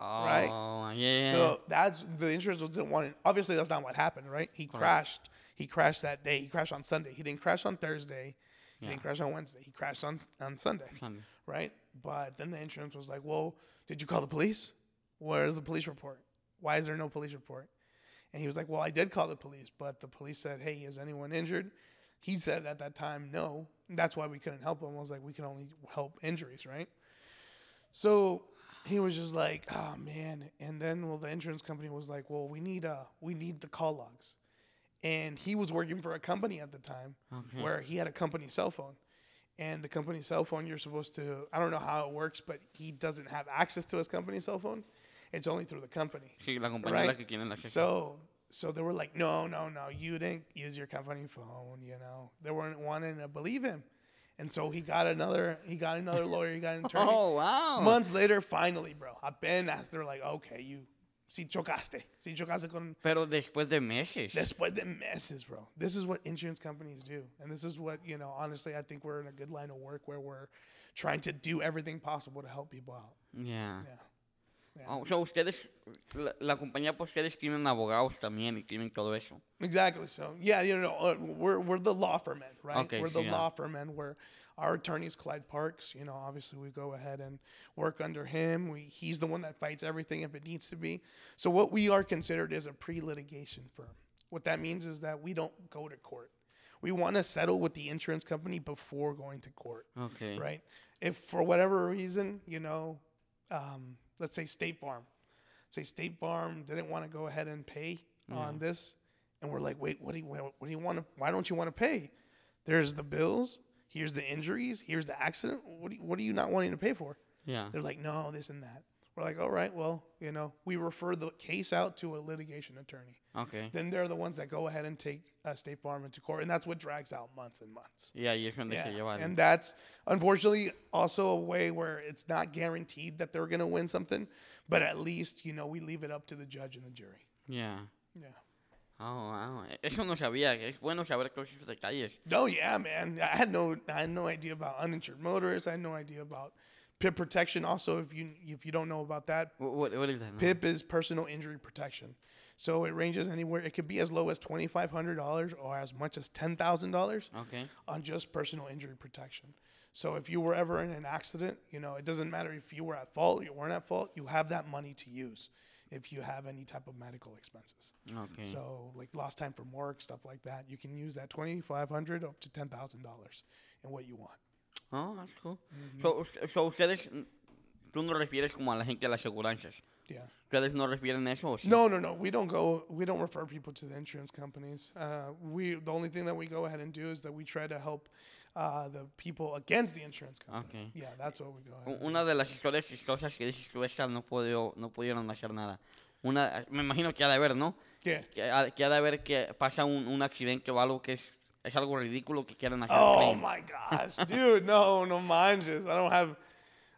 [SPEAKER 1] Right.
[SPEAKER 2] Oh, yeah.
[SPEAKER 1] So that's the insurance didn't want it. Obviously, that's not what happened, right? He crashed. He crashed that day. He crashed on Sunday. He didn't crash on Thursday. He
[SPEAKER 2] Yeah.
[SPEAKER 1] didn't crash on Wednesday. He crashed on on Sunday
[SPEAKER 2] Sunday.
[SPEAKER 1] right? But then the insurance was like, well, did you call the police? Where's the police report? Why is there no police report? And he was like, well, I did call the police, but the police said, hey, is anyone injured? He said at that time, no. That's why we couldn't help him. I was like, we can only help injuries, right? So he was just like, oh man. And then well, the insurance company was like, well, we need uh we need the call logs. And he was working for a company at the time
[SPEAKER 2] Okay.
[SPEAKER 1] where he had a company cell phone. And the company cell phone, you're supposed to, I don't know how it works, but he doesn't have access to his company cell phone. It's only through the company.
[SPEAKER 2] La compañía es la
[SPEAKER 1] Right.
[SPEAKER 2] que tiene el acceso.
[SPEAKER 1] So, so they were like, no, no, no, you didn't use your company phone. You know, they weren't wanting to believe him, and so he got another, he got another (laughs) lawyer, he got an attorney.
[SPEAKER 2] oh, wow.
[SPEAKER 1] Months later, finally, bro, apenas they're like, okay, you, si chocaste, si chocaste con
[SPEAKER 2] Pero después de meses.
[SPEAKER 1] Después de meses, bro. This is what insurance companies do. And this is what, you know, honestly, I think we're in a good line of work where we're trying to do everything possible to help people out.
[SPEAKER 2] Yeah.
[SPEAKER 1] Yeah.
[SPEAKER 2] Oh, so ustedes, la, la compañía, pues ustedes tienen abogados también y tienen todo eso.
[SPEAKER 1] Exactly. So, yeah, you know, uh, we're, we're the law firm right?
[SPEAKER 2] Okay,
[SPEAKER 1] we're the
[SPEAKER 2] yeah.
[SPEAKER 1] law firm men where our attorney is Clyde Parks. You know, obviously we go ahead and work under him. We, he's the one that fights everything if it needs to be. So, what we are considered is a pre litigation firm. What that means is that we don't go to court. We want to settle with the insurance company before going to court.
[SPEAKER 2] Okay.
[SPEAKER 1] right? If for whatever reason, you know, um, let's say State Farm, say State Farm didn't want to go ahead and pay on mm-hmm. this, and we're like, wait, what do you what do you want to? Why don't you want to pay? There's the bills. Here's the injuries. Here's the accident. What do you, what are you not wanting to pay for?
[SPEAKER 2] Yeah.
[SPEAKER 1] They're like, no, this and that. We're like, all right, well, you know, we refer the case out to a litigation attorney.
[SPEAKER 2] Okay.
[SPEAKER 1] Then they're the ones that go ahead and take uh, State Farm into court, and that's what drags out months and months.
[SPEAKER 2] Y ahí es donde se
[SPEAKER 1] Yeah, and that's unfortunately also a way where it's not guaranteed that they're going to win something, but at least you know we leave it up to the judge and the jury.
[SPEAKER 2] Yeah.
[SPEAKER 1] Yeah.
[SPEAKER 2] Oh, wow. Eso no sabía. Es bueno saber todos esos detalles.
[SPEAKER 1] Oh yeah, man. I had no I had no idea about uninsured motorists. I had no idea about PIP protection. Also, if you if you don't know about that,
[SPEAKER 2] What, what, is that?
[SPEAKER 1] PIP is personal injury protection. So it ranges anywhere. It could be as low as twenty five hundred dollars or as much as ten thousand dollars.
[SPEAKER 2] Okay.
[SPEAKER 1] on just personal injury protection. So if you were ever in an accident, you know, it doesn't matter if you were at fault, you weren't at fault, you have that money to use if you have any type of medical expenses.
[SPEAKER 2] Okay.
[SPEAKER 1] So like lost time from work, stuff like that, you can use that 2500 up to $10,000 in what you want.
[SPEAKER 2] Oh, that's cool. so, us- so, ustedes, mm, tú no refieres como a la gente de las aseguranzas.
[SPEAKER 1] Yeah.
[SPEAKER 2] ¿Ustedes no refieren eso? o sí?
[SPEAKER 1] No, no, no. We don't go. We don't refer people to the insurance companies. Uh, we the only thing that we go ahead and do is that we try to help uh, the people against the insurance company.
[SPEAKER 2] Okay.
[SPEAKER 1] Yeah, that's what we go ahead.
[SPEAKER 2] Una de las historias chistosas que dices tú, estas no, puedo, no pudieron hacer nada. Una, me imagino que ha de haber, ¿no?
[SPEAKER 1] Yeah.
[SPEAKER 2] Que ha, que ha de haber que pasa un, un accidente o algo que es, es algo ridículo que quieren hacer
[SPEAKER 1] Oh
[SPEAKER 2] claim.
[SPEAKER 1] my gosh, dude! No, no manches. I don't have.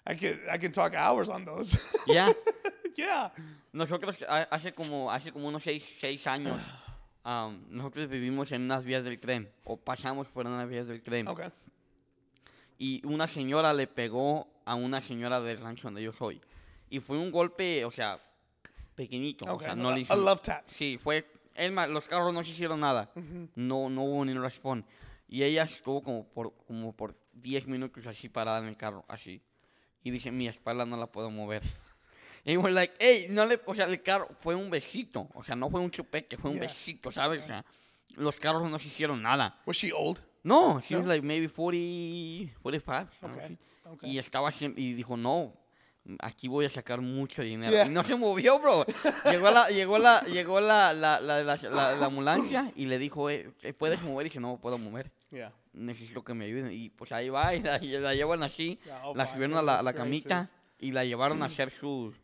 [SPEAKER 1] I can I can talk hours on those. (laughs)
[SPEAKER 2] Ya, (laughs)
[SPEAKER 1] yeah.
[SPEAKER 2] nosotros ha- hace como, hace como unos seis, seis años, am, (sighs) nosotros vivimos en unas vías del tren, o pasamos por unas vías del tren.
[SPEAKER 1] Okay.
[SPEAKER 2] y una señora le pegó a una señora del rancho donde yo soy. Y fue un golpe, o sea, pequeñito. O
[SPEAKER 1] Okay.
[SPEAKER 2] sea, no
[SPEAKER 1] a,
[SPEAKER 2] le
[SPEAKER 1] a
[SPEAKER 2] hizo-
[SPEAKER 1] love tap.
[SPEAKER 2] Sí, fue. Es más, los carros no se hicieron nada. No, no hubo ni un raspón. Y ella estuvo como por, como por 10 minutos así parada en el carro, así. Y dice, mi espalda no la puedo mover. (laughs) Y we're like, hey, no le, o sea, el carro fue un besito. O sea, no fue un chupete, fue un
[SPEAKER 1] Yeah.
[SPEAKER 2] besito, ¿sabes? O sea, los carros no se hicieron nada.
[SPEAKER 1] Was she old?
[SPEAKER 2] No, she
[SPEAKER 1] No?
[SPEAKER 2] was like maybe 40, 45. algo
[SPEAKER 1] Okay, okay.
[SPEAKER 2] Y estaba y dijo, no, aquí voy a sacar mucho dinero.
[SPEAKER 1] Yeah.
[SPEAKER 2] Y no se movió, bro. llegó la, llegó la, llegó la, la, la, la, la- la ambulancia y le dijo, eh, ¿te ¿puedes mover? Y dice, no puedo mover.
[SPEAKER 1] Yeah.
[SPEAKER 2] Necesito que me ayuden. Y pues ahí va, y la, y llevan así,
[SPEAKER 1] Oh,
[SPEAKER 2] la subieron a la, camita y la llevaron a hacer sus...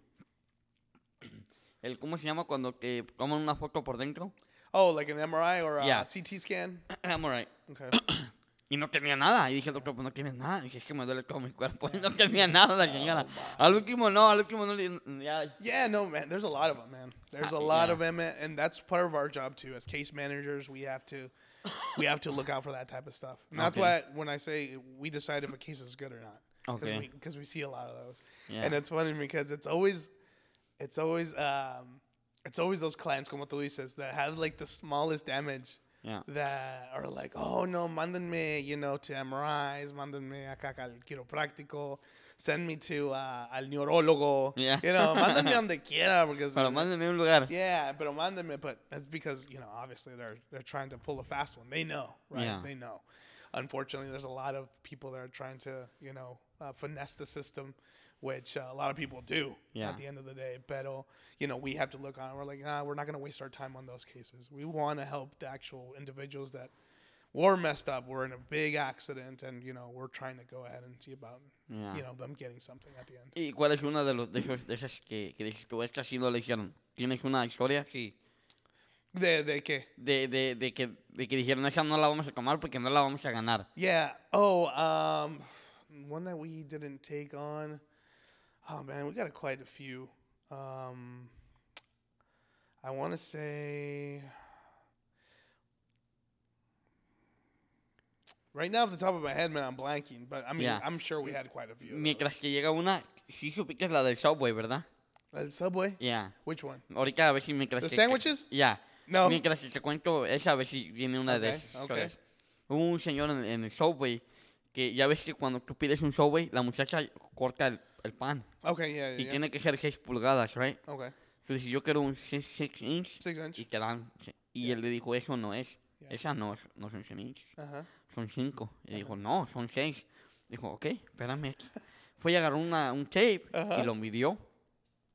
[SPEAKER 2] (clears throat) El, ¿Cómo se llama cuando te toman una foto por dentro?
[SPEAKER 1] Oh, like an MRI or a. CT scan? (clears throat)
[SPEAKER 2] Alright.
[SPEAKER 1] Okay. (clears throat)
[SPEAKER 2] Y no tenía nada. Y dije, doctor, pues no tienes nada. Y dije, es que me duele todo mi cuerpo. Y no tenía nada la señora. Al último no, al último no. le- Ya,
[SPEAKER 1] Yeah, no, man. There's a lot of them, man. There's a
[SPEAKER 2] Uh,
[SPEAKER 1] lot
[SPEAKER 2] yeah.
[SPEAKER 1] of them, and that's part of our job too. As case managers, we have to, we have to look out for that type of stuff. And that's
[SPEAKER 2] Okay.
[SPEAKER 1] why when I say we decide if a case is good or not, because
[SPEAKER 2] Okay.
[SPEAKER 1] we because we see a lot of those,
[SPEAKER 2] Yeah.
[SPEAKER 1] and it's funny because it's always, it's always, um, it's always those clients, como tú dices, that have like the smallest damage.
[SPEAKER 2] Ya.
[SPEAKER 1] that are like, oh no, mándenme, you know, to MRIs, mándenme acá al quiropráctico. send me to uh, al neurólogo.
[SPEAKER 2] Yeah.
[SPEAKER 1] You know, mándenme (laughs) donde quiera because.
[SPEAKER 2] Pero mándenme un lugar.
[SPEAKER 1] Yeah, pero mándenme, but that's because you know obviously they're they're trying to pull a fast one. They know, right?
[SPEAKER 2] Yeah.
[SPEAKER 1] They know. Unfortunately, there's a lot of people that are trying to you know uh, finesse the system, which uh, a lot of people do
[SPEAKER 2] Yeah.
[SPEAKER 1] at the end of the day. Pero you know we have to look on. it. We're like, ah, we're not going to waste our time on those cases. We want to help the actual individuals that were messed up, were in a big accident, and you know we're trying to go ahead and see about
[SPEAKER 2] Yeah.
[SPEAKER 1] you know them getting something at the end.
[SPEAKER 2] ¿Y cuál es una de, los, de, esos, de esas que, que dices tú, esta sí lo le hicieron? ¿Tienes una historia? Sí.
[SPEAKER 1] De de qué?
[SPEAKER 2] De, de, de, que, de que dijeron, esa no la vamos a tomar porque no la vamos a ganar.
[SPEAKER 1] Yeah. Oh, um, one that we didn't take on. Oh man, we got quite a few. Um, I want to say. Right now, off the top of my head, man, I'm blanking. But I mean,
[SPEAKER 2] Yeah.
[SPEAKER 1] I'm sure we had quite a few.
[SPEAKER 2] Mientras que llega una, sí supiste la del Subway, ¿verdad?
[SPEAKER 1] Uh, Subway.
[SPEAKER 2] Ya.
[SPEAKER 1] Which one?
[SPEAKER 2] Ahorita a ver si mientras
[SPEAKER 1] The
[SPEAKER 2] que-
[SPEAKER 1] sandwiches?
[SPEAKER 2] Ya.
[SPEAKER 1] No.
[SPEAKER 2] Mientras que te cuento esa, a ver si viene una de
[SPEAKER 1] Ok,
[SPEAKER 2] esas
[SPEAKER 1] ok.
[SPEAKER 2] historias. Hubo un señor en, en el Subway que ya ves que cuando tú pides un Subway, la muchacha corta el, el pan
[SPEAKER 1] Okay. Yeah. Yeah.
[SPEAKER 2] y
[SPEAKER 1] yeah.
[SPEAKER 2] tiene que ser 6 pulgadas, ¿right?
[SPEAKER 1] Okay.
[SPEAKER 2] Entonces yo quiero un 6 inch
[SPEAKER 1] Six inch.
[SPEAKER 2] y te dan. Y él le dijo, eso no es.
[SPEAKER 1] Yeah.
[SPEAKER 2] Esa no, es- no son 6 inch,
[SPEAKER 1] Uh huh.
[SPEAKER 2] son 5. Y dijo, no, son 6. Dijo, ok, espérame aquí. Fue y agarró una, un tape
[SPEAKER 1] Ajá.
[SPEAKER 2] y lo midió.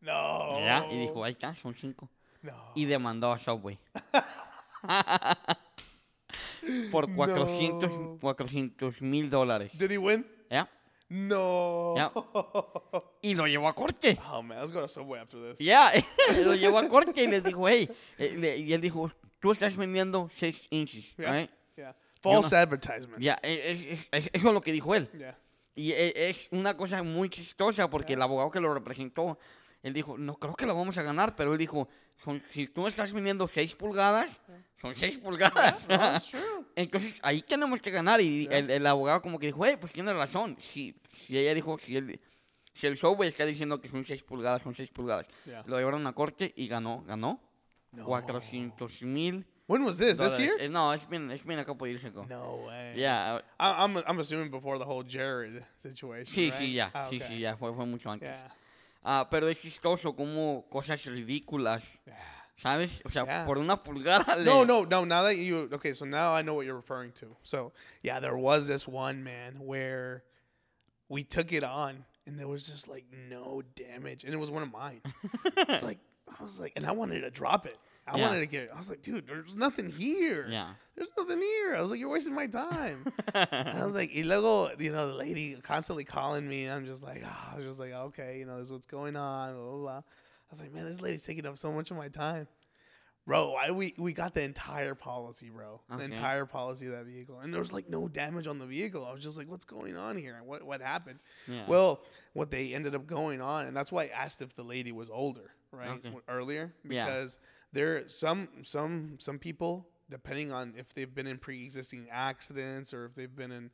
[SPEAKER 1] No.
[SPEAKER 2] ¿ya? Y dijo, ahí está, son 5.
[SPEAKER 1] No.
[SPEAKER 2] y demandó a Subway. (laughs) Por 400
[SPEAKER 1] No.
[SPEAKER 2] 400 mil dólares.
[SPEAKER 1] Did he win?
[SPEAKER 2] ¿Ya?
[SPEAKER 1] No.
[SPEAKER 2] Yeah. Y lo llevó a corte.
[SPEAKER 1] Oh man, let's go to Subway after this.
[SPEAKER 2] Ya, (laughs) lo llevó a corte y le dijo, hey. eh, y él dijo, tú estás vendiendo 6 inches.
[SPEAKER 1] Yeah.
[SPEAKER 2] right?
[SPEAKER 1] Yeah. False advertisement.
[SPEAKER 2] Ya, es- es- es- eso es lo que dijo él.
[SPEAKER 1] Yeah.
[SPEAKER 2] Y e- es una cosa muy chistosa porque el abogado que lo representó, él dijo, no creo que lo vamos a ganar, pero él dijo, si tú estás vendiendo 6 pulgadas, son 6 pulgadas.
[SPEAKER 1] No, that's true. (laughs)
[SPEAKER 2] Entonces ahí tenemos que ganar y el, el abogado como que dijo, hey, pues tiene razón. Si, si ella dijo, si, el, si el Subway está diciendo que son 6 pulgadas, son 6 pulgadas.
[SPEAKER 1] Yeah.
[SPEAKER 2] Lo llevaron a corte y ganó, ganó
[SPEAKER 1] No.
[SPEAKER 2] 400 mil
[SPEAKER 1] When was this? This year?
[SPEAKER 2] Eh, No, it's been, it's been a couple years ago.
[SPEAKER 1] No way.
[SPEAKER 2] Yeah,
[SPEAKER 1] I, I'm I'm assuming before the whole Jared situation.
[SPEAKER 2] sí,
[SPEAKER 1] right?
[SPEAKER 2] sí, ya,
[SPEAKER 1] Ah,
[SPEAKER 2] sí,
[SPEAKER 1] okay.
[SPEAKER 2] sí, ya, fue, fue mucho antes.
[SPEAKER 1] Yeah.
[SPEAKER 2] Ah, pero es chistoso como cosas ridículas,
[SPEAKER 1] Yeah.
[SPEAKER 2] ¿Sabes? O sea,
[SPEAKER 1] Yeah.
[SPEAKER 2] por una pulgada (laughs) le...
[SPEAKER 1] No, no, no. Now that you okay, so now I know what you're referring to. So yeah, there was this one man where we took it on, and there was just like no damage, and it was one of mine. (laughs) it's like I was like, and I wanted to drop it. I
[SPEAKER 2] Yeah.
[SPEAKER 1] wanted to get. I was like, dude, there's nothing here.
[SPEAKER 2] Yeah.
[SPEAKER 1] There's nothing here. I was like, you're wasting my time. (laughs) I was like, y luego, you know, the lady constantly calling me. I'm just like, ah, I was just like, okay, you know, this is what's going on. Blah, blah, blah. I was like, man, this lady's taking up so much of my time. Bro, I, we, we got the entire policy, bro. The entire policy of that vehicle. And there was like no damage on the vehicle. I was just like, what's going on here? What, what happened?
[SPEAKER 2] Yeah.
[SPEAKER 1] Well, what they ended up going on, and that's why I asked if the lady was older, right?
[SPEAKER 2] Okay.
[SPEAKER 1] Earlier.
[SPEAKER 2] Yeah.
[SPEAKER 1] Because there some some some people, depending on if they've been in pre existing accidents or if they've been in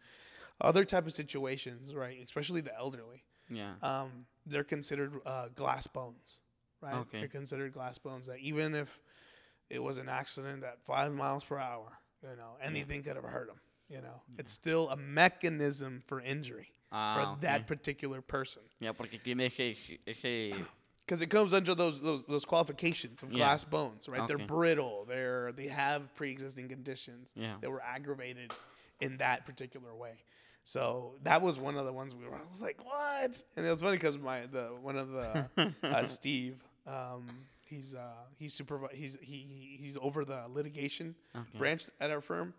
[SPEAKER 1] other type of situations, right? Especially the elderly.
[SPEAKER 2] Yeah.
[SPEAKER 1] Um, they're considered uh, glass bones, right?
[SPEAKER 2] Okay.
[SPEAKER 1] They're considered glass bones that even if it was an accident at five miles per hour, you know, anything could have hurt them. You know, it's still a mechanism for injury
[SPEAKER 2] Ah,
[SPEAKER 1] for that particular person
[SPEAKER 2] Ya, porque tiene ese, ese...
[SPEAKER 1] because it comes under those those those qualifications of
[SPEAKER 2] Yeah.
[SPEAKER 1] glass bones, right? They're brittle. They're they have pre-existing conditions
[SPEAKER 2] Yeah.
[SPEAKER 1] that were aggravated in that particular way. So that was one of the ones we were. I was like, what? And it was funny because my the one of the (laughs) uh, Steve, um, he's uh, he's supervi- he's he he- he's over the litigation
[SPEAKER 2] Okay.
[SPEAKER 1] branch at our firm.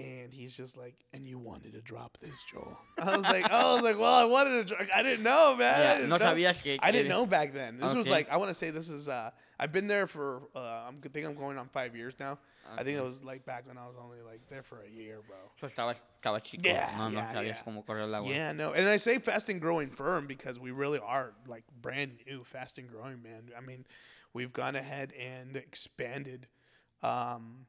[SPEAKER 1] And he's just like, and you wanted to drop this, Joel. (laughs) I was like, I was like, well, I wanted to. Drop. I didn't know, man. I
[SPEAKER 2] Yeah,
[SPEAKER 1] didn't
[SPEAKER 2] no
[SPEAKER 1] know.
[SPEAKER 2] sabías que-
[SPEAKER 1] I didn't know back then. This was like, I want to say this is. uh I've been there for. uh I'm I think I'm going on five years now. I think it was like back when I was only like there for a year, bro.
[SPEAKER 2] So estaba, estaba chico,
[SPEAKER 1] Yeah,
[SPEAKER 2] no, no
[SPEAKER 1] yeah,
[SPEAKER 2] sabías
[SPEAKER 1] yeah.
[SPEAKER 2] cómo correr el.
[SPEAKER 1] Yeah, no, and I say fast and growing firm because we really are like brand new, fast and growing, man. I mean, we've gone ahead and expanded. Um,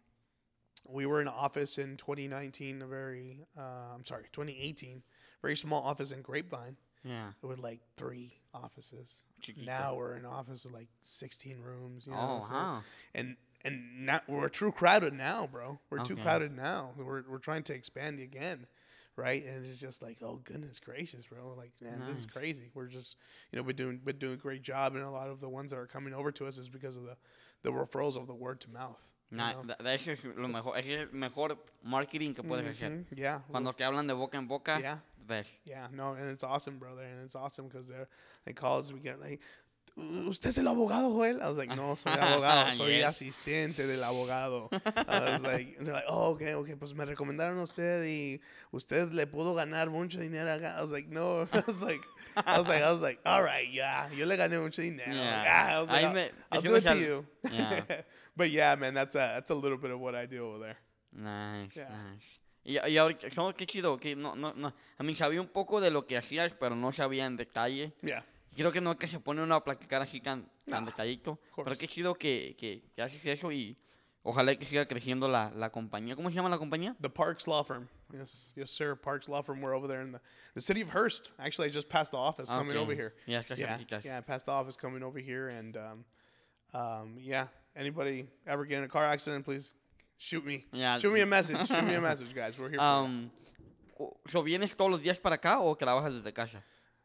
[SPEAKER 1] we were in an office in 2019, a very, uh, I'm sorry, 2018, very small office in Grapevine
[SPEAKER 2] Yeah.
[SPEAKER 1] with like three offices. Now we're in an office with like 16 rooms. You know,
[SPEAKER 2] Oh,
[SPEAKER 1] so-
[SPEAKER 2] wow.
[SPEAKER 1] and and now we're too crowded now, bro. We're too crowded now. We're we're trying to expand again, right? And it's just like, oh goodness gracious, bro! Like, man, this is crazy. We're just, you know, we're doing, we're doing a great job, and a lot of the ones that are coming over to us is because of the, the referrals of the word to mouth. You
[SPEAKER 2] Na-
[SPEAKER 1] know?
[SPEAKER 2] da- da- eso es lo mejor, ese es el mejor marketing que puedes hacer.
[SPEAKER 1] Mhm, Yeah,
[SPEAKER 2] Cuando te hablan de boca en boca,
[SPEAKER 1] yeah, yeah. No, and it's awesome, brother, and it's awesome because they're they call us. We get like. ¿Usted es el abogado, Joel? I was like, no, soy (laughs) abogado, soy
[SPEAKER 2] Yes.
[SPEAKER 1] asistente del abogado. (laughs) I was like, oh, okay, okay, pues me recomendaron a usted y usted le pudo ganar mucho dinero acá. I was like, no, (laughs) I was like, I was like, I was like, all right, yeah, yo le gané mucho dinero.
[SPEAKER 2] Yeah.
[SPEAKER 1] Yeah, I was like, I'll, do it to you.
[SPEAKER 2] Yeah.
[SPEAKER 1] but yeah, man, that's a that's a little bit of what I do over there.
[SPEAKER 2] Nice,
[SPEAKER 1] Yeah.
[SPEAKER 2] nice. Y, y ¿sabes qué chido? Que no, no, no. A mí sabía un poco de lo que hacías, pero no sabía en detalle.
[SPEAKER 1] Yeah,
[SPEAKER 2] Creo que no que se pone uno a platicar así tan, tan detalladito. Pero qué chido que, que, que haces eso y ojalá que siga creciendo la, la compañía. ¿Cómo se llama la compañía?
[SPEAKER 1] the Parks Law Firm. Yes, yes, sir. Parks Law Firm. We're over there in the the city of Hearst. Actually, I just passed the office coming
[SPEAKER 2] Ok.
[SPEAKER 1] over here. Yeah,
[SPEAKER 2] cerquitas.
[SPEAKER 1] yeah, past the office coming over here, and um, um, yeah. Anybody ever get in a car accident, please shoot me.
[SPEAKER 2] Yeah.
[SPEAKER 1] Shoot me a message. shoot me a message, guys. We're here. for. (laughs)
[SPEAKER 2] Um, o- so, ¿Vienes todos los días para acá o trabajas desde casa?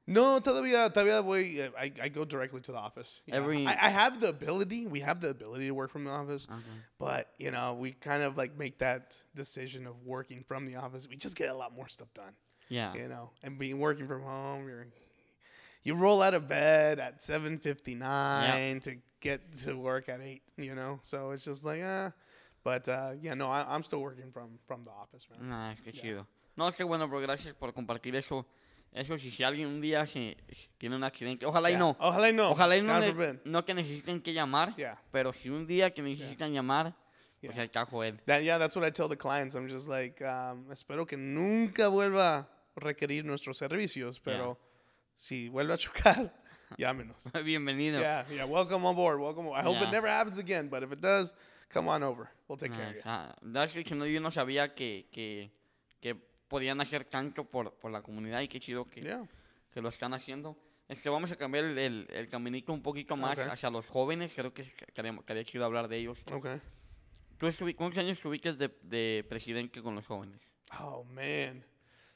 [SPEAKER 1] No, todavía, todavía voy. uh, I, I go directly to the office. you know.
[SPEAKER 2] Every-
[SPEAKER 1] I, I have the ability. We have the ability to work from the office,
[SPEAKER 2] Okay.
[SPEAKER 1] but you know, we kind of like make that decision of working from the office. We just get a lot more stuff done.
[SPEAKER 2] Yeah.
[SPEAKER 1] you know, and being working from home, you're you roll out of bed at seven fifty nine to get to work at eight, you know. So it's just like ah, but uh, yeah, no, I, I'm still working from from the office, man.
[SPEAKER 2] Nice, qué chido. No, qué bueno, bro. Gracias por compartir eso. Eso, si, si alguien un día se, se tiene un accidente, ojalá y
[SPEAKER 1] Yeah.
[SPEAKER 2] no.
[SPEAKER 1] Ojalá y no.
[SPEAKER 2] Ojalá y no,
[SPEAKER 1] forbid.
[SPEAKER 2] no que necesiten que llamar,
[SPEAKER 1] Yeah.
[SPEAKER 2] pero si un día que necesitan llamar, pues
[SPEAKER 1] Yeah.
[SPEAKER 2] ahí está Joel.
[SPEAKER 1] That yeah, that's what I tell the clients. I'm just like, um, espero que nunca vuelva a requerir nuestros servicios, pero si vuelve a chocar, (laughs) llámenos. (laughs)
[SPEAKER 2] Bienvenido.
[SPEAKER 1] yeah, yeah, welcome on board. Welcome. I hope
[SPEAKER 2] Yeah.
[SPEAKER 1] it never happens again, but if it does, come on over. We'll take care of you.
[SPEAKER 2] That's que no, yo no sabía que, que, que podían hacer tanto por, por la comunidad y qué chido que,
[SPEAKER 1] Yeah.
[SPEAKER 2] que lo están haciendo. Este, vamos a cambiar el, el, el caminito un poquito más
[SPEAKER 1] Ok.
[SPEAKER 2] hacia los jóvenes. Creo que es- que haría, que haría chido hablar de ellos.
[SPEAKER 1] Okay.
[SPEAKER 2] ¿Tú cuántos años estuviste de, de presidente con los jóvenes?
[SPEAKER 1] Oh man.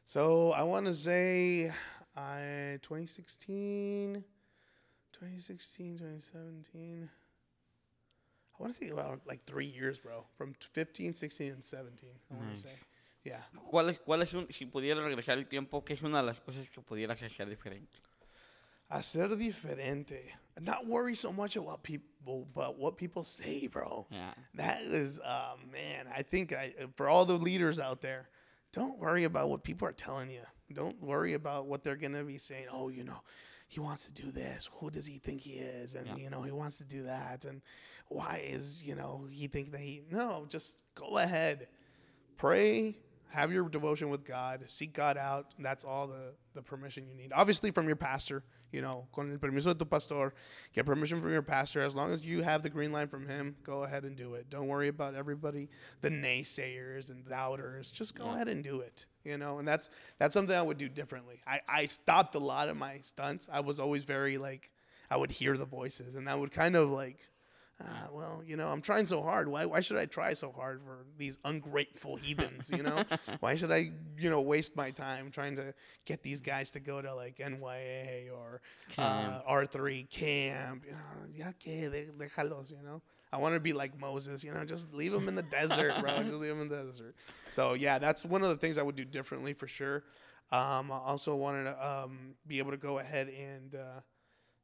[SPEAKER 1] So I want to say I 2016 2016 2017 I want to say about like 3 years, bro. From 15, 16 and 17. I want to
[SPEAKER 2] Nice.
[SPEAKER 1] say. Yeah.
[SPEAKER 2] ¿Cuál es, cuál es un, si pudiera regresar el tiempo, qué es una de las cosas que pudieras hacer diferente?
[SPEAKER 1] Hacer diferente. Not worry so much about people, but what people say, bro.
[SPEAKER 2] Yeah.
[SPEAKER 1] That is, uh, man. I think I, for all the leaders out there, don't worry about what people are telling you. Don't worry about what they're gonna be saying. Oh, you know, he wants to do this. Who does he think he is? And
[SPEAKER 2] Yeah.
[SPEAKER 1] you know, he wants to do that. And why is you know he think that he? No, just go ahead, pray, have your devotion with God, seek God out. That's all the the permission you need. Obviously, from your pastor. You know, con el permiso de tu pastor, get permission from your pastor. As long as you have the green line from him, go ahead and do it. Don't worry about everybody, the naysayers and doubters. Just go
[SPEAKER 2] Yeah.
[SPEAKER 1] ahead and do it. You know, and that's that's something I would do differently. I I stopped a lot of my stunts. I was always very like, I would hear the voices, and I would kind of like. Ah, well, you know, I'm trying so hard. Why, why should I try so hard for these ungrateful heathens? You know, (laughs) why should I, you know, waste my time trying to get these guys to go to like NYA or uh, R3 camp? You know, ya que de- déjalos. You know, I want to be like Moses. You know, just leave them in the desert, bro. (laughs) Just leave them in the desert. So yeah, that's one of the things I would do differently for sure. Um, I also wanted to um, be able to go ahead and uh,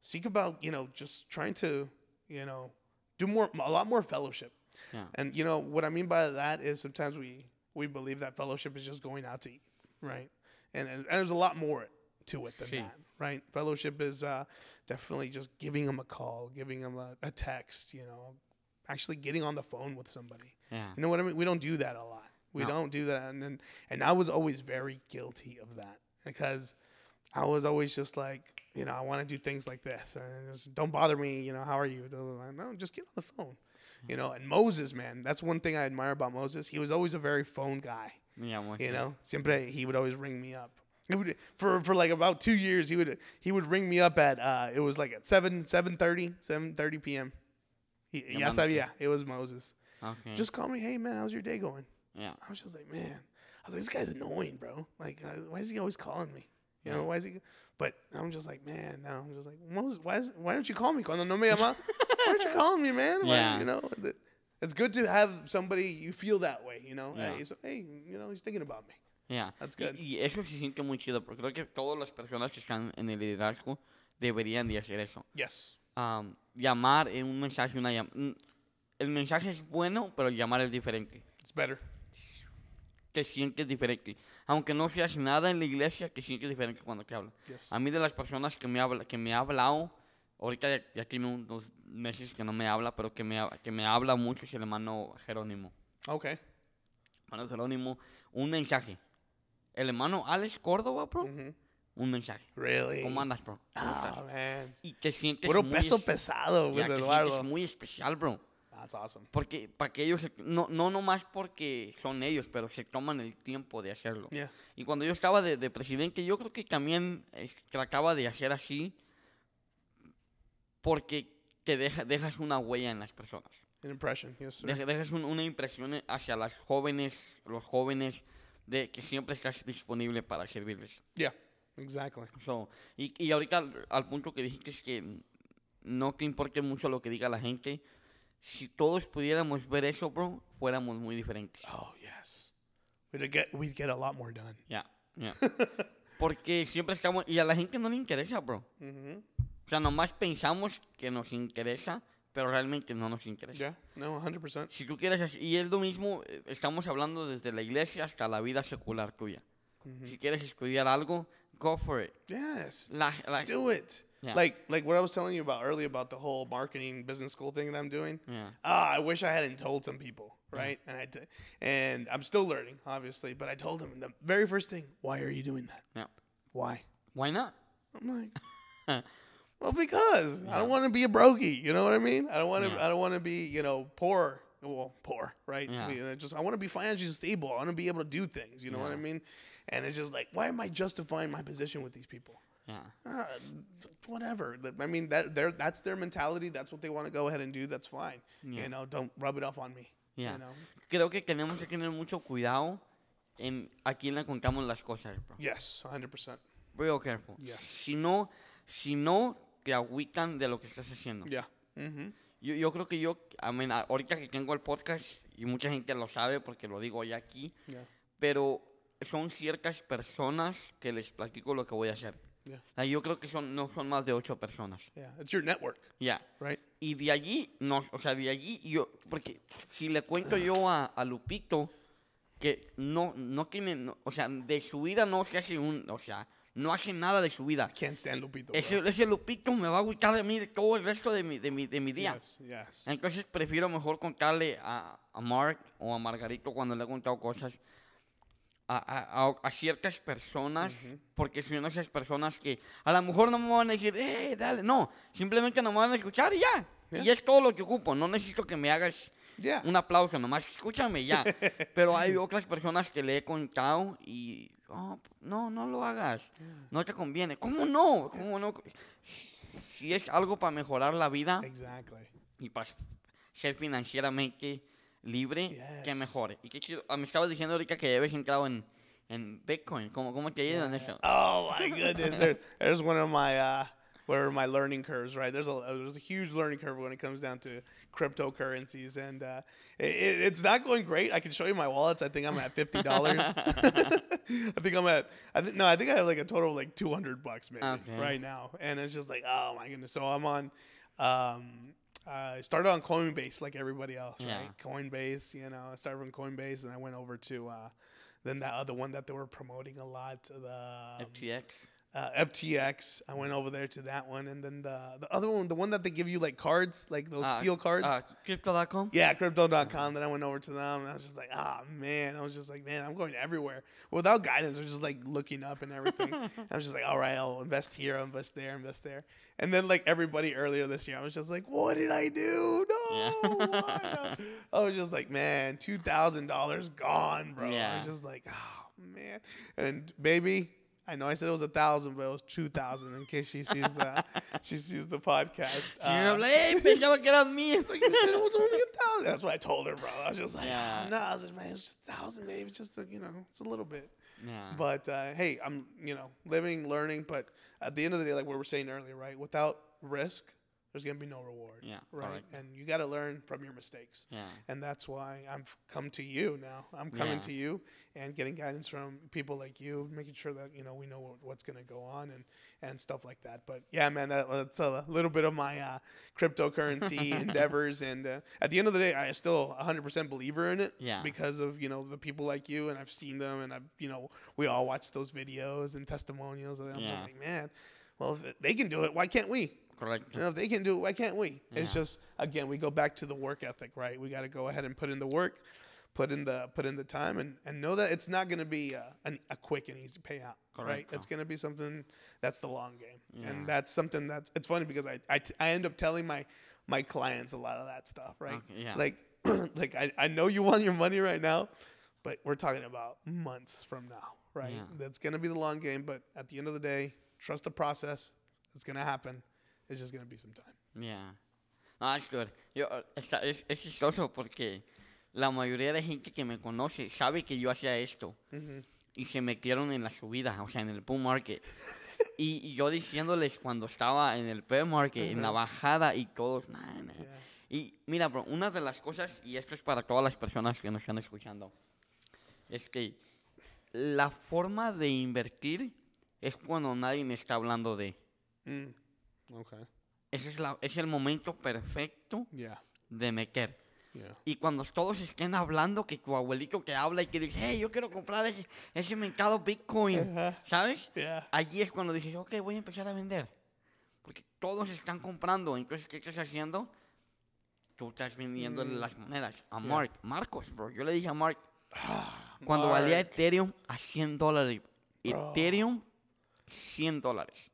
[SPEAKER 1] seek about, you know, just trying to, you know, do more, a lot more fellowship.
[SPEAKER 2] Yeah.
[SPEAKER 1] And you know what I mean by that is sometimes we we believe that fellowship is just going out to eat, right? And and, and there's a lot more to it than that, right? Fellowship is uh, definitely just giving them a call, giving them a, a text, you know, actually getting on the phone with somebody.
[SPEAKER 2] Yeah.
[SPEAKER 1] You know what I mean? We don't do that a lot. We
[SPEAKER 2] No.
[SPEAKER 1] don't do that, and and, and I was always very guilty of that because I was always just like, you know, I want to do things like this, and just don't bother me. You know, how are you? No, just get on the phone. You know, and Moses, man, that's one thing I admire about Moses. He was always a very phone guy.
[SPEAKER 2] Me llamo
[SPEAKER 1] You know, siempre he would always ring me up. It would, for for like about two years, he would he would ring me up at uh, it was like at seven seven thirty seven thirty p.m. He, ya
[SPEAKER 2] Llamándote.
[SPEAKER 1] sabía, it was Moses.
[SPEAKER 2] Okay.
[SPEAKER 1] Just call me, hey man, how's your day going?
[SPEAKER 2] yeah.
[SPEAKER 1] I was just like, man, I was like, this guy's annoying, bro. Like, uh, why is he always calling me? You know, why is he? But I'm just like, man, no. I'm just like, why is, why don't you call me? Cuando no me llama, why aren't you (laughs) calling me, man? Why-
[SPEAKER 2] Yeah.
[SPEAKER 1] you know, it's good to have somebody you feel that way. You know,
[SPEAKER 2] Yeah.
[SPEAKER 1] hey, so, hey, you know, he's thinking about me.
[SPEAKER 2] Yeah.
[SPEAKER 1] That's
[SPEAKER 2] Y-
[SPEAKER 1] good.
[SPEAKER 2] Y, eso se siente muy chido, porque creo que todas las personas que están en el liderazgo deberían de hacer eso.
[SPEAKER 1] Yes.
[SPEAKER 2] Am, llamar en un mensaje, una llam- mm, El mensaje es bueno, pero el llamar es diferente.
[SPEAKER 1] It's better.
[SPEAKER 2] Te sientes diferente. Aunque no seas nada en la iglesia, te sientes diferente cuando te hablan.
[SPEAKER 1] Yes.
[SPEAKER 2] A mí de las personas que me, habla, que me ha hablado, ahorita ya, ya tiene unos meses que no me habla, pero que me, que me habla mucho es el hermano Jerónimo.
[SPEAKER 1] Okay.
[SPEAKER 2] Hermano Jerónimo, un mensaje. El hermano Alex Córdoba, bro, un mensaje.
[SPEAKER 1] Really?
[SPEAKER 2] ¿Cómo andas, bro? ¿Cómo
[SPEAKER 1] Oh,
[SPEAKER 2] estás?
[SPEAKER 1] man.
[SPEAKER 2] Y te sientes
[SPEAKER 1] Puro
[SPEAKER 2] muy
[SPEAKER 1] peso
[SPEAKER 2] es-
[SPEAKER 1] pesado
[SPEAKER 2] ya,
[SPEAKER 1] with
[SPEAKER 2] te sientes
[SPEAKER 1] Eduardo.
[SPEAKER 2] muy especial, bro.
[SPEAKER 1] That's awesome.
[SPEAKER 2] Porque para que ellos, no, no nomás porque son ellos, pero se toman el tiempo de hacerlo.
[SPEAKER 1] Yeah.
[SPEAKER 2] Y cuando yo estaba de, de presidente, yo creo que también eh, trataba de hacer así porque te deja- dejas una huella en las personas.
[SPEAKER 1] An impression. Yes, sir.
[SPEAKER 2] Deja- dejas un- una impresión hacia las jóvenes, los jóvenes, de que siempre estás disponible para servirles.
[SPEAKER 1] Yeah. Exactly.
[SPEAKER 2] So, y, y ahorita al, al punto que dijiste es que no te importe mucho lo que diga la gente. Si todos pudiéramos ver eso, bro, fuéramos muy diferentes.
[SPEAKER 1] Oh yes. We'd get we'd get a lot more done.
[SPEAKER 2] Ya, ya. (laughs) Porque siempre estamos... Y a la gente no le interesa, bro.
[SPEAKER 1] Mm-hmm.
[SPEAKER 2] O sea, nomás pensamos que nos interesa, pero realmente no nos interesa.
[SPEAKER 1] Yeah. No, hundred percent.
[SPEAKER 2] Si tú quieres... Y es lo mismo, eh, estamos hablando desde la iglesia hasta la vida secular tuya. Si quieres estudiar algo, go for it.
[SPEAKER 1] Yes.
[SPEAKER 2] La, la-
[SPEAKER 1] Do it.
[SPEAKER 2] Yeah.
[SPEAKER 1] Like like what I was telling you about earlier about the whole marketing business school thing that I'm doing.
[SPEAKER 2] Yeah.
[SPEAKER 1] Ah, I wish I hadn't told some people, right? And I did, and I'm still learning, obviously. But I told them the very first thing, "Why are you doing that?
[SPEAKER 2] yeah.
[SPEAKER 1] Why?"
[SPEAKER 2] Why not?
[SPEAKER 1] I'm like, (laughs) well, because I don't want to be a brokey. You know what I mean? I don't want to.
[SPEAKER 2] Yeah.
[SPEAKER 1] I don't want to be, you know, poor. Well, poor, right?
[SPEAKER 2] Yeah.
[SPEAKER 1] You know, just I want to be financially stable. I want to be able to do things. You know what I mean? And it's just like, why am I justifying my position with these people?
[SPEAKER 2] Yeah.
[SPEAKER 1] Ah, whatever. I mean, that they're, that's their mentality. That's what they want to go ahead and do. That's fine.
[SPEAKER 2] Yeah.
[SPEAKER 1] You know, don't rub it off on me.
[SPEAKER 2] Yeah.
[SPEAKER 1] You know?
[SPEAKER 2] Creo que tenemos que tener mucho cuidado en a quién le contamos las cosas, bro.
[SPEAKER 1] Yes, 100%.
[SPEAKER 2] Real careful.
[SPEAKER 1] Yes.
[SPEAKER 2] Si no, si no te agüitan de lo que estás haciendo.
[SPEAKER 1] Yeah. Mm-hmm.
[SPEAKER 2] Yo, yo creo que yo, I mean, ahorita que tengo el podcast, y mucha gente lo sabe porque lo digo ya aquí,
[SPEAKER 1] Yeah.
[SPEAKER 2] pero son ciertas personas que les platico lo que voy a hacer.
[SPEAKER 1] Yeah.
[SPEAKER 2] Yo creo que son, no son más de ocho personas.
[SPEAKER 1] Yeah. It's your network,
[SPEAKER 2] Ya.
[SPEAKER 1] right?
[SPEAKER 2] Y de allí, no, o sea, de allí yo, porque si le cuento yo a, a Lupito que no, no tiene, no- o sea, de su vida no se hace un, o sea, no hace nada de su vida.
[SPEAKER 1] Can't stand Lupito.
[SPEAKER 2] Ese, ese Lupito me va a agüitar de mí todo el resto de mi, de mi, de mi día.
[SPEAKER 1] Yes. Yes.
[SPEAKER 2] Entonces prefiero mejor contarle a, a Mark o a Margarito cuando le he contado cosas a, a- ciertas personas, porque son esas personas que a lo mejor no me van a decir, eh, dale, no, simplemente no me van a escuchar y ya. Y es todo lo que ocupo, no necesito que me hagas
[SPEAKER 1] Yeah.
[SPEAKER 2] un aplauso, nomás escúchame ya. (laughs) Pero hay otras personas que le he contado y, "Oh, no, no lo hagas, no te conviene. ¿Cómo no? ¿Cómo no? Si es algo para mejorar la vida,
[SPEAKER 1] Exactly.
[SPEAKER 2] y para ser financieramente libre, que
[SPEAKER 1] Yes.
[SPEAKER 2] Y qué chido. Ah, me estabas diciendo ahorita que habías entrado en, en Bitcoin. ¿Cómo, ¿Cómo te ha ido en eso?
[SPEAKER 1] Oh my (laughs) goodness. there, there's one of my uh where my learning curves, right? There's a there's a huge learning curve when it comes down to cryptocurrencies, and uh, it- it's not going great. I can show you my wallets. I think I'm at fifty dollars. (laughs) I think I'm at. I think no. I think I have like a total of like two hundred bucks maybe
[SPEAKER 2] Okay.
[SPEAKER 1] right now, and it's just like oh my goodness. So I'm on. Um, I started on Coinbase like everybody else,
[SPEAKER 2] Yeah.
[SPEAKER 1] right? Coinbase, you know. I started on Coinbase, and I went over to uh, then that other one that they were promoting a lot, the um,
[SPEAKER 2] FTX.
[SPEAKER 1] Uh, FTX. I went over there to that one, and then the the other one, the one that they give you like cards, like those
[SPEAKER 2] Ah,
[SPEAKER 1] steel cards.
[SPEAKER 2] ah, Crypto.com.
[SPEAKER 1] yeah, crypto.com. Then I went over to them, and I was just like, ah, man. I was just like, man, I'm going everywhere without guidance. Was just like looking up and everything. (laughs) I was just like, all right, I'll invest here, I'll invest there, invest there. And then like everybody earlier this year, I was just like, what did I do? No,
[SPEAKER 2] Yeah.
[SPEAKER 1] I was just like, man, two thousand dollars gone, bro. I was just like, oh man. And baby, I know I said it was a thousand, but it was two thousand. In case she sees uh, (laughs) she sees the podcast. Uh,
[SPEAKER 2] hablé, hey, pensaba que eras mío.
[SPEAKER 1] like you said, it was only a thousand. That's what I told her, bro. I was just like,
[SPEAKER 2] Yeah.
[SPEAKER 1] no, I was just, man, it's just a thousand, baby. It's just a, you know, it's a little bit.
[SPEAKER 2] Yeah.
[SPEAKER 1] But uh, hey, I'm you know living, learning. But at the end of the day, like what we were saying earlier, right? Without risk, there's gonna be no reward.
[SPEAKER 2] Yeah,
[SPEAKER 1] Right.
[SPEAKER 2] correct.
[SPEAKER 1] And you got to learn from your mistakes.
[SPEAKER 2] Yeah.
[SPEAKER 1] And that's why I'm f- come to you now. I'm coming
[SPEAKER 2] Yeah.
[SPEAKER 1] to you and getting guidance from people like you, making sure that you know we know what, what's gonna go on and and stuff like that. But yeah, man, that, that's a little bit of my uh, cryptocurrency (laughs) endeavors. And uh, at the end of the day, I still 100% believer in it
[SPEAKER 2] Yeah.
[SPEAKER 1] because of you know the people like you, and I've seen them, and I've you know we all watch those videos and testimonials, and I'm just like, man, well if they can do it, why can't we?
[SPEAKER 2] Correcto.
[SPEAKER 1] You know, if they can do it, why can't we? It's just again, we go back to the work ethic, right? We got to go ahead and put in the work, put in the put in the time, and and know that it's not going to be a, an, a quick and easy payout, right? It's going to be something that's the long game,
[SPEAKER 2] Yeah.
[SPEAKER 1] and that's something that's it's funny because I I, t- I end up telling my my clients a lot of that stuff, right?
[SPEAKER 2] Okay, yeah.
[SPEAKER 1] Like (clears throat) like I, I know you want your money right now, but we're talking about months from now, right?
[SPEAKER 2] Yeah.
[SPEAKER 1] That's going to be the long game, but at the end of the day, trust the process. It's going to happen. It's just going to be some time.
[SPEAKER 2] Yeah. No, es good. Yo, está- es, es chistoso porque la mayoría de gente que me conoce sabe que yo hacía esto. Y se metieron en la subida, o sea, en el bull market. (laughs) y, y yo diciéndoles cuando estaba en el bear market, en la bajada, y todos, nah, nah".
[SPEAKER 1] Yeah.
[SPEAKER 2] Y mira, bro, una de las cosas, y esto es para todas las personas que nos están escuchando, es que la forma de invertir es cuando nadie me está hablando de.
[SPEAKER 1] Mm. Okay.
[SPEAKER 2] Ese es, la, es el momento perfecto
[SPEAKER 1] Yeah.
[SPEAKER 2] de meter.
[SPEAKER 1] Yeah.
[SPEAKER 2] Y cuando todos estén hablando, que tu abuelito que habla y que dice, hey, yo quiero comprar ese, ese mercado Bitcoin,
[SPEAKER 1] Ajá.
[SPEAKER 2] ¿sabes?
[SPEAKER 1] Yeah.
[SPEAKER 2] Allí es cuando dices, ok, voy a empezar a vender. Porque todos están comprando. Entonces, ¿qué estás haciendo? Tú estás vendiendo
[SPEAKER 1] Mm.
[SPEAKER 2] las monedas. A. Mark, Marcos, bro. Yo le dije a Mark, cuando valía
[SPEAKER 1] Mark.
[SPEAKER 2] Ethereum a 100 dólares.
[SPEAKER 1] Bro.
[SPEAKER 2] Ethereum, 100 dólares.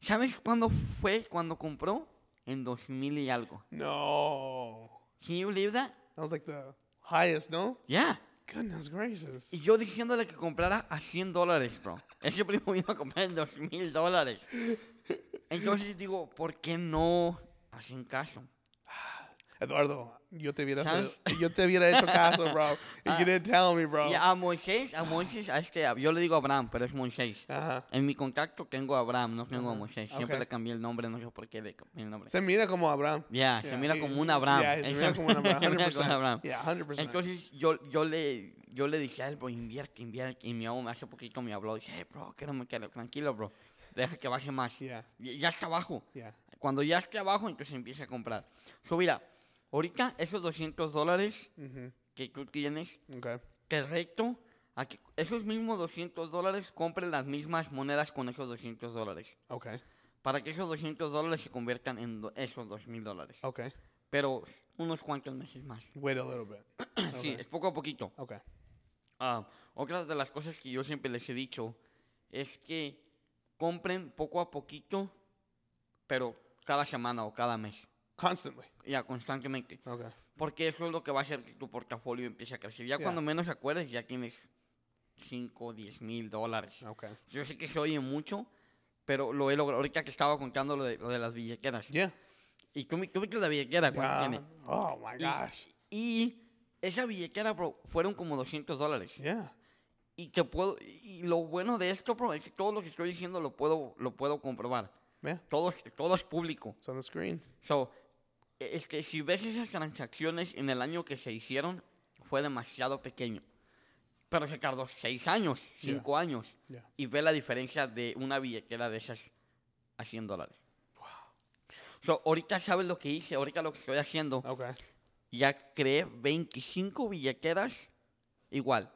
[SPEAKER 2] ¿Sabes cuándo fue cuando compró? En 2000 y algo.
[SPEAKER 1] No.
[SPEAKER 2] Can you believe that?
[SPEAKER 1] That was like the highest, no?
[SPEAKER 2] Yeah.
[SPEAKER 1] Goodness gracious.
[SPEAKER 2] Y yo diciéndole que comprara a 100 dólares, bro. Ese primo vino a comprar en 2000 dólares. (laughs) Entonces digo, ¿por qué no hacen caso?
[SPEAKER 1] Eduardo, yo te hubiera,
[SPEAKER 2] ¿Sabes?
[SPEAKER 1] yo te hubiera hecho caso, bro. (laughs) And you didn't tell me, bro.
[SPEAKER 2] Y a Moisés, a Moisés, a este, yo le digo Abraham, pero es Moisés.
[SPEAKER 1] Ajá.
[SPEAKER 2] En mi contacto tengo a Abraham, no tengo a
[SPEAKER 1] Ajá,
[SPEAKER 2] Moisés. Siempre
[SPEAKER 1] ok.
[SPEAKER 2] le cambié el nombre, no sé por qué le cambié el nombre.
[SPEAKER 1] Se mira como Abraham.
[SPEAKER 2] Ya, se
[SPEAKER 1] Yeah,
[SPEAKER 2] mira
[SPEAKER 1] he-
[SPEAKER 2] como un Abraham.
[SPEAKER 1] Yeah, se mira como un Abraham.
[SPEAKER 2] Se mira
[SPEAKER 1] 100%.
[SPEAKER 2] como un Abraham.
[SPEAKER 1] Yeah, 100%.
[SPEAKER 2] Entonces yo, yo, le, yo le dije a él, bro, invierte, invierte. Y mi amo hace poquito me habló. Dice, hey, bro, que no me quedo. Tranquilo, bro. Deja que baje más.
[SPEAKER 1] Yeah.
[SPEAKER 2] Y- Ya está abajo.
[SPEAKER 1] Yeah.
[SPEAKER 2] Cuando ya esté abajo, entonces empieza a comprar. So, mira, ahorita esos 200 dólares que tú tienes,
[SPEAKER 1] Okay.
[SPEAKER 2] te reto a que esos mismos 200 dólares compren las mismas monedas con esos 200 dólares. Para que esos 200 dólares se conviertan en esos 2000 dólares.
[SPEAKER 1] Okay.
[SPEAKER 2] Pero unos cuantos meses más.
[SPEAKER 1] Wait a little bit. (clears throat)
[SPEAKER 2] Sí,
[SPEAKER 1] Okay.
[SPEAKER 2] es poco a poquito.
[SPEAKER 1] Okay.
[SPEAKER 2] Ah, otra de las cosas que yo siempre les he dicho es que compren poco a poquito, pero cada semana o cada mes.
[SPEAKER 1] Constantly.
[SPEAKER 2] Ya, constantemente.
[SPEAKER 1] Okay.
[SPEAKER 2] Porque eso es lo que va a hacer que tu portafolio empiece a crecer. Ya
[SPEAKER 1] Yeah.
[SPEAKER 2] cuando menos acuerdes, ya tienes 5, 10 mil dólares.
[SPEAKER 1] Okay.
[SPEAKER 2] Yo sé que se oye mucho, pero lo he logrado. Ahorita que estaba contando lo de, lo de las billeteras.
[SPEAKER 1] Yeah.
[SPEAKER 2] Y tú, tú viste la billetera, ¿cuánto tiene?
[SPEAKER 1] Oh my
[SPEAKER 2] Y-
[SPEAKER 1] gosh.
[SPEAKER 2] Y esa billetera, bro, fueron como 200 dólares.
[SPEAKER 1] Yeah.
[SPEAKER 2] Y que puedo, y lo bueno de esto, bro, es que todo lo que estoy diciendo lo puedo, lo puedo comprobar.
[SPEAKER 1] Yeah.
[SPEAKER 2] Todo, todo es público.
[SPEAKER 1] It's on the screen.
[SPEAKER 2] So, e- es que si ves esas transacciones en el año que se hicieron, fue demasiado pequeño. Pero se tardó seis años,
[SPEAKER 1] Yeah.
[SPEAKER 2] cinco años.
[SPEAKER 1] Yeah.
[SPEAKER 2] Y ve la diferencia de una billetera de esas a 100 dólares. So, ahorita sabes lo que hice, ahorita lo que estoy haciendo.
[SPEAKER 1] Okay.
[SPEAKER 2] Ya creé 25 billeteras igual.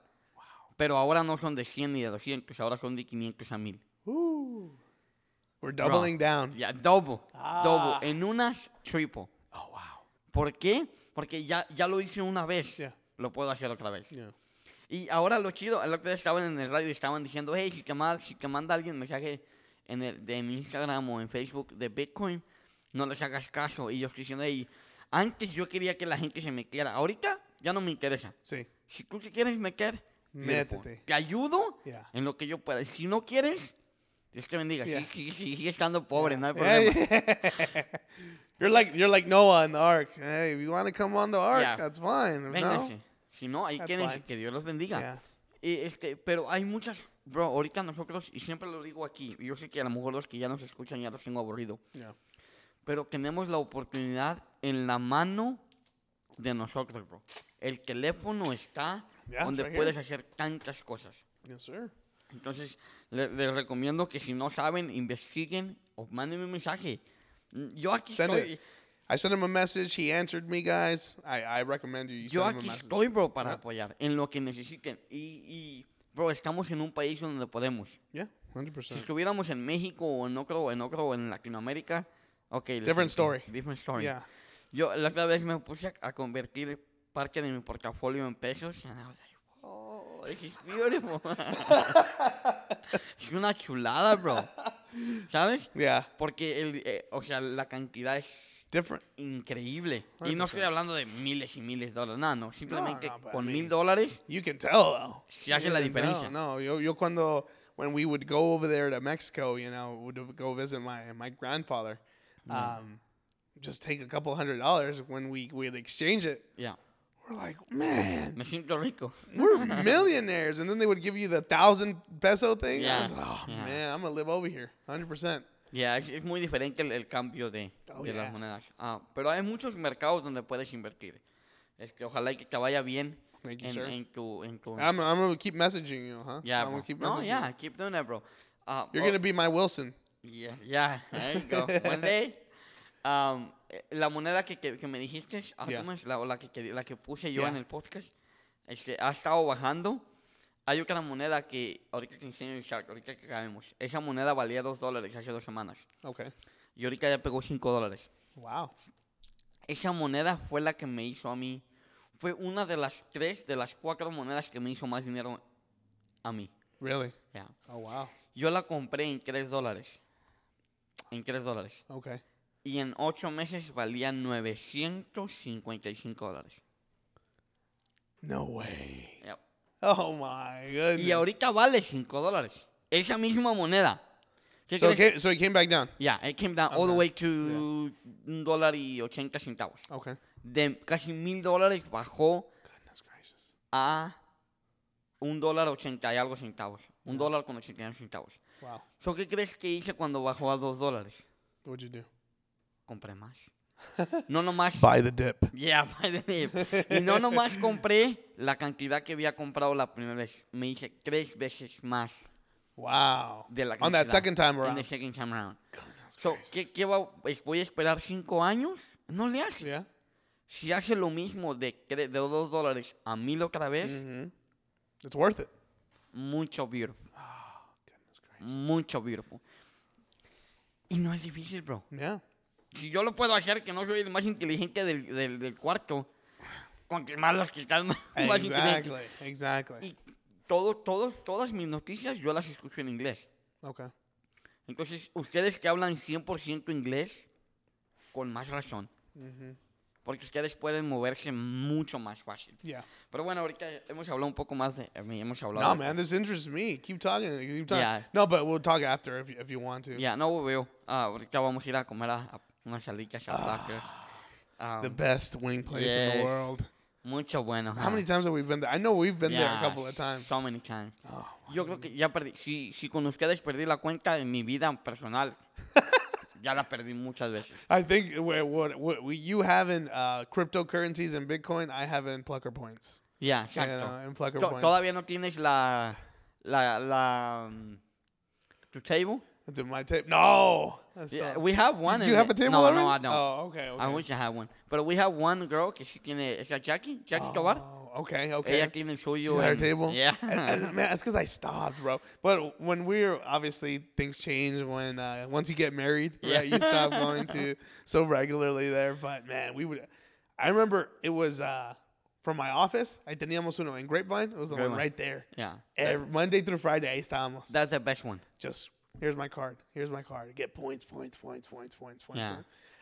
[SPEAKER 2] Pero ahora no son de 100 ni de 200, ahora son de 500 a 1000.
[SPEAKER 1] Woo. We're
[SPEAKER 2] Bro,
[SPEAKER 1] doubling down.
[SPEAKER 2] Ya, double,
[SPEAKER 1] Ah.
[SPEAKER 2] double. En unas, triple. ¿Por qué? Porque ya, ya lo hice una vez.
[SPEAKER 1] Yeah.
[SPEAKER 2] Lo puedo hacer otra vez.
[SPEAKER 1] Yeah.
[SPEAKER 2] Y ahora lo chido, el otro día estaban en el radio y estaban diciendo, hey, si te manda, si te manda alguien mensaje en, el, de, en Instagram o en Facebook de Bitcoin, no les hagas caso. Y yo estoy diciendo, hey, antes yo quería que la gente se metiera. Ahorita ya no me interesa.
[SPEAKER 1] See.
[SPEAKER 2] Si tú te quieres meter.
[SPEAKER 1] Métete.
[SPEAKER 2] Te ayudo
[SPEAKER 1] Yeah.
[SPEAKER 2] en lo que yo pueda. Si no quieres, Dios te bendiga.
[SPEAKER 1] Yeah.
[SPEAKER 2] Sí, sí, sí, sigue estando pobre, no hay (laughs) problema. (laughs)
[SPEAKER 1] you're like you're like Noah in the ark. Hey, if you want to come on the ark,
[SPEAKER 2] Yeah.
[SPEAKER 1] that's fine.
[SPEAKER 2] Vénganse.
[SPEAKER 1] No,
[SPEAKER 2] Si no, ahí quédense. Que Dios los bendiga.
[SPEAKER 1] yeah.
[SPEAKER 2] Y, este, pero hay muchas, bro, ahorita nosotros, y siempre lo digo aquí, yo sé que a lo mejor los que ya nos escuchan ya los tengo aburrido, pero tenemos la oportunidad en la mano de nosotros, bro. El teléfono está donde
[SPEAKER 1] right
[SPEAKER 2] puedes hacer tantas cosas.
[SPEAKER 1] Yes, sir.
[SPEAKER 2] Entonces, le- les recomiendo que si no saben, investiguen o mándenme un mensaje. Yo aquí
[SPEAKER 1] Send
[SPEAKER 2] estoy,
[SPEAKER 1] it. I sent him a message. He answered me, guys. I, I recommend you. You
[SPEAKER 2] yo
[SPEAKER 1] send him a
[SPEAKER 2] aquí
[SPEAKER 1] message.
[SPEAKER 2] estoy, bro, para
[SPEAKER 1] Yeah.
[SPEAKER 2] apoyar en lo que necesiten. Y, y, bro, estamos en un país donde podemos.
[SPEAKER 1] Yeah, hundred
[SPEAKER 2] Si
[SPEAKER 1] percent.
[SPEAKER 2] estuviéramos en México o en otro, en otro, en Latinoamérica, ok. les
[SPEAKER 1] Different story.
[SPEAKER 2] Different story.
[SPEAKER 1] Yeah.
[SPEAKER 2] Yo la otra vez me puse a, a convertir parte de mi portafolio en pesos. And I was like, oh, this is beautiful. (laughs) es una chulada, bro. ¿Sabes?
[SPEAKER 1] Yeah.
[SPEAKER 2] Porque, el, eh, o sea, la cantidad es
[SPEAKER 1] Different.
[SPEAKER 2] increíble. Y no estoy
[SPEAKER 1] 100%.
[SPEAKER 2] hablando de miles y miles de dólares. No, no. Simplemente
[SPEAKER 1] no, but I
[SPEAKER 2] con
[SPEAKER 1] mean-
[SPEAKER 2] mil dólares.
[SPEAKER 1] You can tell though.
[SPEAKER 2] Se hace la
[SPEAKER 1] tell.
[SPEAKER 2] diferencia.
[SPEAKER 1] No, yo, yo cuando when we would go over there to Mexico, you know, would go visit my my grandfather. Um, just take a couple hundred dollars when we would exchange it.
[SPEAKER 2] Ya.
[SPEAKER 1] We're like, man,
[SPEAKER 2] Me siento rico.
[SPEAKER 1] we're (laughs) millionaires, and then they would give you the thousand peso thing. I
[SPEAKER 2] Yeah,
[SPEAKER 1] was, oh
[SPEAKER 2] yeah.
[SPEAKER 1] man, I'm gonna live over here, hundred percent.
[SPEAKER 2] Ya, es, es muy diferente el, el cambio de,
[SPEAKER 1] Oh,
[SPEAKER 2] de
[SPEAKER 1] yeah.
[SPEAKER 2] las monedas. Ah, pero hay muchos mercados donde puedes invertir. Este, ojalá y que te vaya bien
[SPEAKER 1] Thank you,
[SPEAKER 2] en,
[SPEAKER 1] sir.
[SPEAKER 2] en tu... En tu
[SPEAKER 1] I'm, I'm gonna keep messaging you, huh?
[SPEAKER 2] yeah,
[SPEAKER 1] I'm
[SPEAKER 2] bro.
[SPEAKER 1] gonna keep messaging
[SPEAKER 2] No,
[SPEAKER 1] yeah,
[SPEAKER 2] keep doing it, bro. Ah,
[SPEAKER 1] You're
[SPEAKER 2] oh,
[SPEAKER 1] gonna be my Wilson.
[SPEAKER 2] Yeah, yeah, there you go. One day. (laughs) um, la moneda que, que, que me dijiste, ah,
[SPEAKER 1] Yeah.
[SPEAKER 2] La, la, que, la que puse yo
[SPEAKER 1] Yeah.
[SPEAKER 2] en el podcast, este, ha estado bajando. Hay otra moneda que, ahorita te enseño el chart, ahorita que acabemos. Esa moneda valía 2 dólares hace dos semanas.
[SPEAKER 1] Okay.
[SPEAKER 2] Y ahorita ya pegó 5 dólares.
[SPEAKER 1] Wow.
[SPEAKER 2] Esa moneda fue la que me hizo a mí. Fue una de las tres, de las cuatro monedas que me hizo más dinero a mí.
[SPEAKER 1] Really?
[SPEAKER 2] ya.
[SPEAKER 1] Oh wow.
[SPEAKER 2] Yo la compré en 3 dólares. En 3 dólares.
[SPEAKER 1] Okay.
[SPEAKER 2] Y en 8 meses valía 955 dólares.
[SPEAKER 1] No way.
[SPEAKER 2] Yep.
[SPEAKER 1] Oh my goodness.
[SPEAKER 2] Y ahorita vale 5 dólares. Esa misma moneda. ¿Qué
[SPEAKER 1] so it came, so it came back down.
[SPEAKER 2] Yeah, it came down all the
[SPEAKER 1] Okay.
[SPEAKER 2] way to un dólar y 80 centavos.
[SPEAKER 1] Okay.
[SPEAKER 2] De casi mil dólares bajó
[SPEAKER 1] Goodness gracious.
[SPEAKER 2] a un dólar 80 y algo centavos. Un dólar con 81 centavos.
[SPEAKER 1] Wow.
[SPEAKER 2] So, ¿Qué crees que hice cuando bajó a 2 dólares?
[SPEAKER 1] What'd you do?
[SPEAKER 2] Compré más. No nomás. (laughs)
[SPEAKER 1] Buy the dip.
[SPEAKER 2] Yeah, by the name. Y no nomás compré la cantidad que había comprado la primera vez. Me hice tres veces más
[SPEAKER 1] Wow.
[SPEAKER 2] de la
[SPEAKER 1] On that
[SPEAKER 2] cantidad
[SPEAKER 1] second time
[SPEAKER 2] in the
[SPEAKER 1] around.
[SPEAKER 2] second time around.
[SPEAKER 1] Goodness
[SPEAKER 2] So. ¿qué, qué va, pues, voy a esperar cinco años? No le hace.
[SPEAKER 1] Yeah.
[SPEAKER 2] Si hace lo mismo de, de dos dólares a mil otra vez,
[SPEAKER 1] Mm-hmm. It's worth it.
[SPEAKER 2] mucho beautiful.
[SPEAKER 1] Oh, goodness gracious.
[SPEAKER 2] Mucho beautiful. Y no es difícil, bro.
[SPEAKER 1] Yeah.
[SPEAKER 2] Si yo lo puedo hacer, que no soy el más inteligente del, del, del cuarto, con que más los que están (laughs) más.
[SPEAKER 1] Exactly. Exactly.
[SPEAKER 2] Y todo, todos, todas mis noticias yo las escucho en inglés.
[SPEAKER 1] Okay.
[SPEAKER 2] Entonces, ustedes que hablan 100% inglés, con más razón. Porque ustedes pueden moverse mucho más fácil.
[SPEAKER 1] Yeah.
[SPEAKER 2] Pero bueno, ahorita hemos hablado un poco más de mí, hemos hablado.
[SPEAKER 1] No,
[SPEAKER 2] de-
[SPEAKER 1] man, this interests me. Keep talking. Keep talking.
[SPEAKER 2] Yeah.
[SPEAKER 1] No, but we'll talk after if you, if you want to.
[SPEAKER 2] Ya, no veo. Ah, ahorita vamos a ir a comer a, a unas salitas a Pluckers. Ah,
[SPEAKER 1] The best wing place in the world.
[SPEAKER 2] mucho bueno.
[SPEAKER 1] How
[SPEAKER 2] ah.
[SPEAKER 1] many times have we been there? I know we've been there a couple of times.
[SPEAKER 2] So many times.
[SPEAKER 1] Oh,
[SPEAKER 2] Yo creo que ya perdí. Si, si con ustedes perdí la cuenta en mi vida personal, (laughs) ya la perdí muchas veces.
[SPEAKER 1] I think what, what, what we, you have in uh, cryptocurrencies and Bitcoin, I have in Plucker points. You
[SPEAKER 2] exacto.
[SPEAKER 1] in Plucker
[SPEAKER 2] To-
[SPEAKER 1] points.
[SPEAKER 2] Todavía no tienes la. La. la mm, tu table?
[SPEAKER 1] To my tape. No. That's
[SPEAKER 2] Yeah,
[SPEAKER 1] not-
[SPEAKER 2] we have one.
[SPEAKER 1] you
[SPEAKER 2] in
[SPEAKER 1] have a
[SPEAKER 2] it.
[SPEAKER 1] table
[SPEAKER 2] no,
[SPEAKER 1] already?
[SPEAKER 2] No, I don't.
[SPEAKER 1] Oh, okay. okay.
[SPEAKER 2] I wish I had one. But we have one girl que sí tiene. ¿Es la Jackie? Jackie Tobar.
[SPEAKER 1] Oh, okay, okay.
[SPEAKER 2] Ella el
[SPEAKER 1] She
[SPEAKER 2] suyo.
[SPEAKER 1] got her table.
[SPEAKER 2] Yeah.
[SPEAKER 1] And- and, man, that's because I stopped, bro. But when we're obviously things change when uh, once you get married,
[SPEAKER 2] Yeah.
[SPEAKER 1] right? You stop (laughs) going to so regularly there. But man, we would. I remember it was uh, from my office. I teníamos uno en Grapevine. It was the one
[SPEAKER 2] Grapevine.
[SPEAKER 1] right there.
[SPEAKER 2] yeah.
[SPEAKER 1] Every, Monday through Friday, ahí estábamos.
[SPEAKER 2] That's the best one.
[SPEAKER 1] Just here's my card. Here's my card. Get points, points, points, points, points, points.
[SPEAKER 2] Yeah.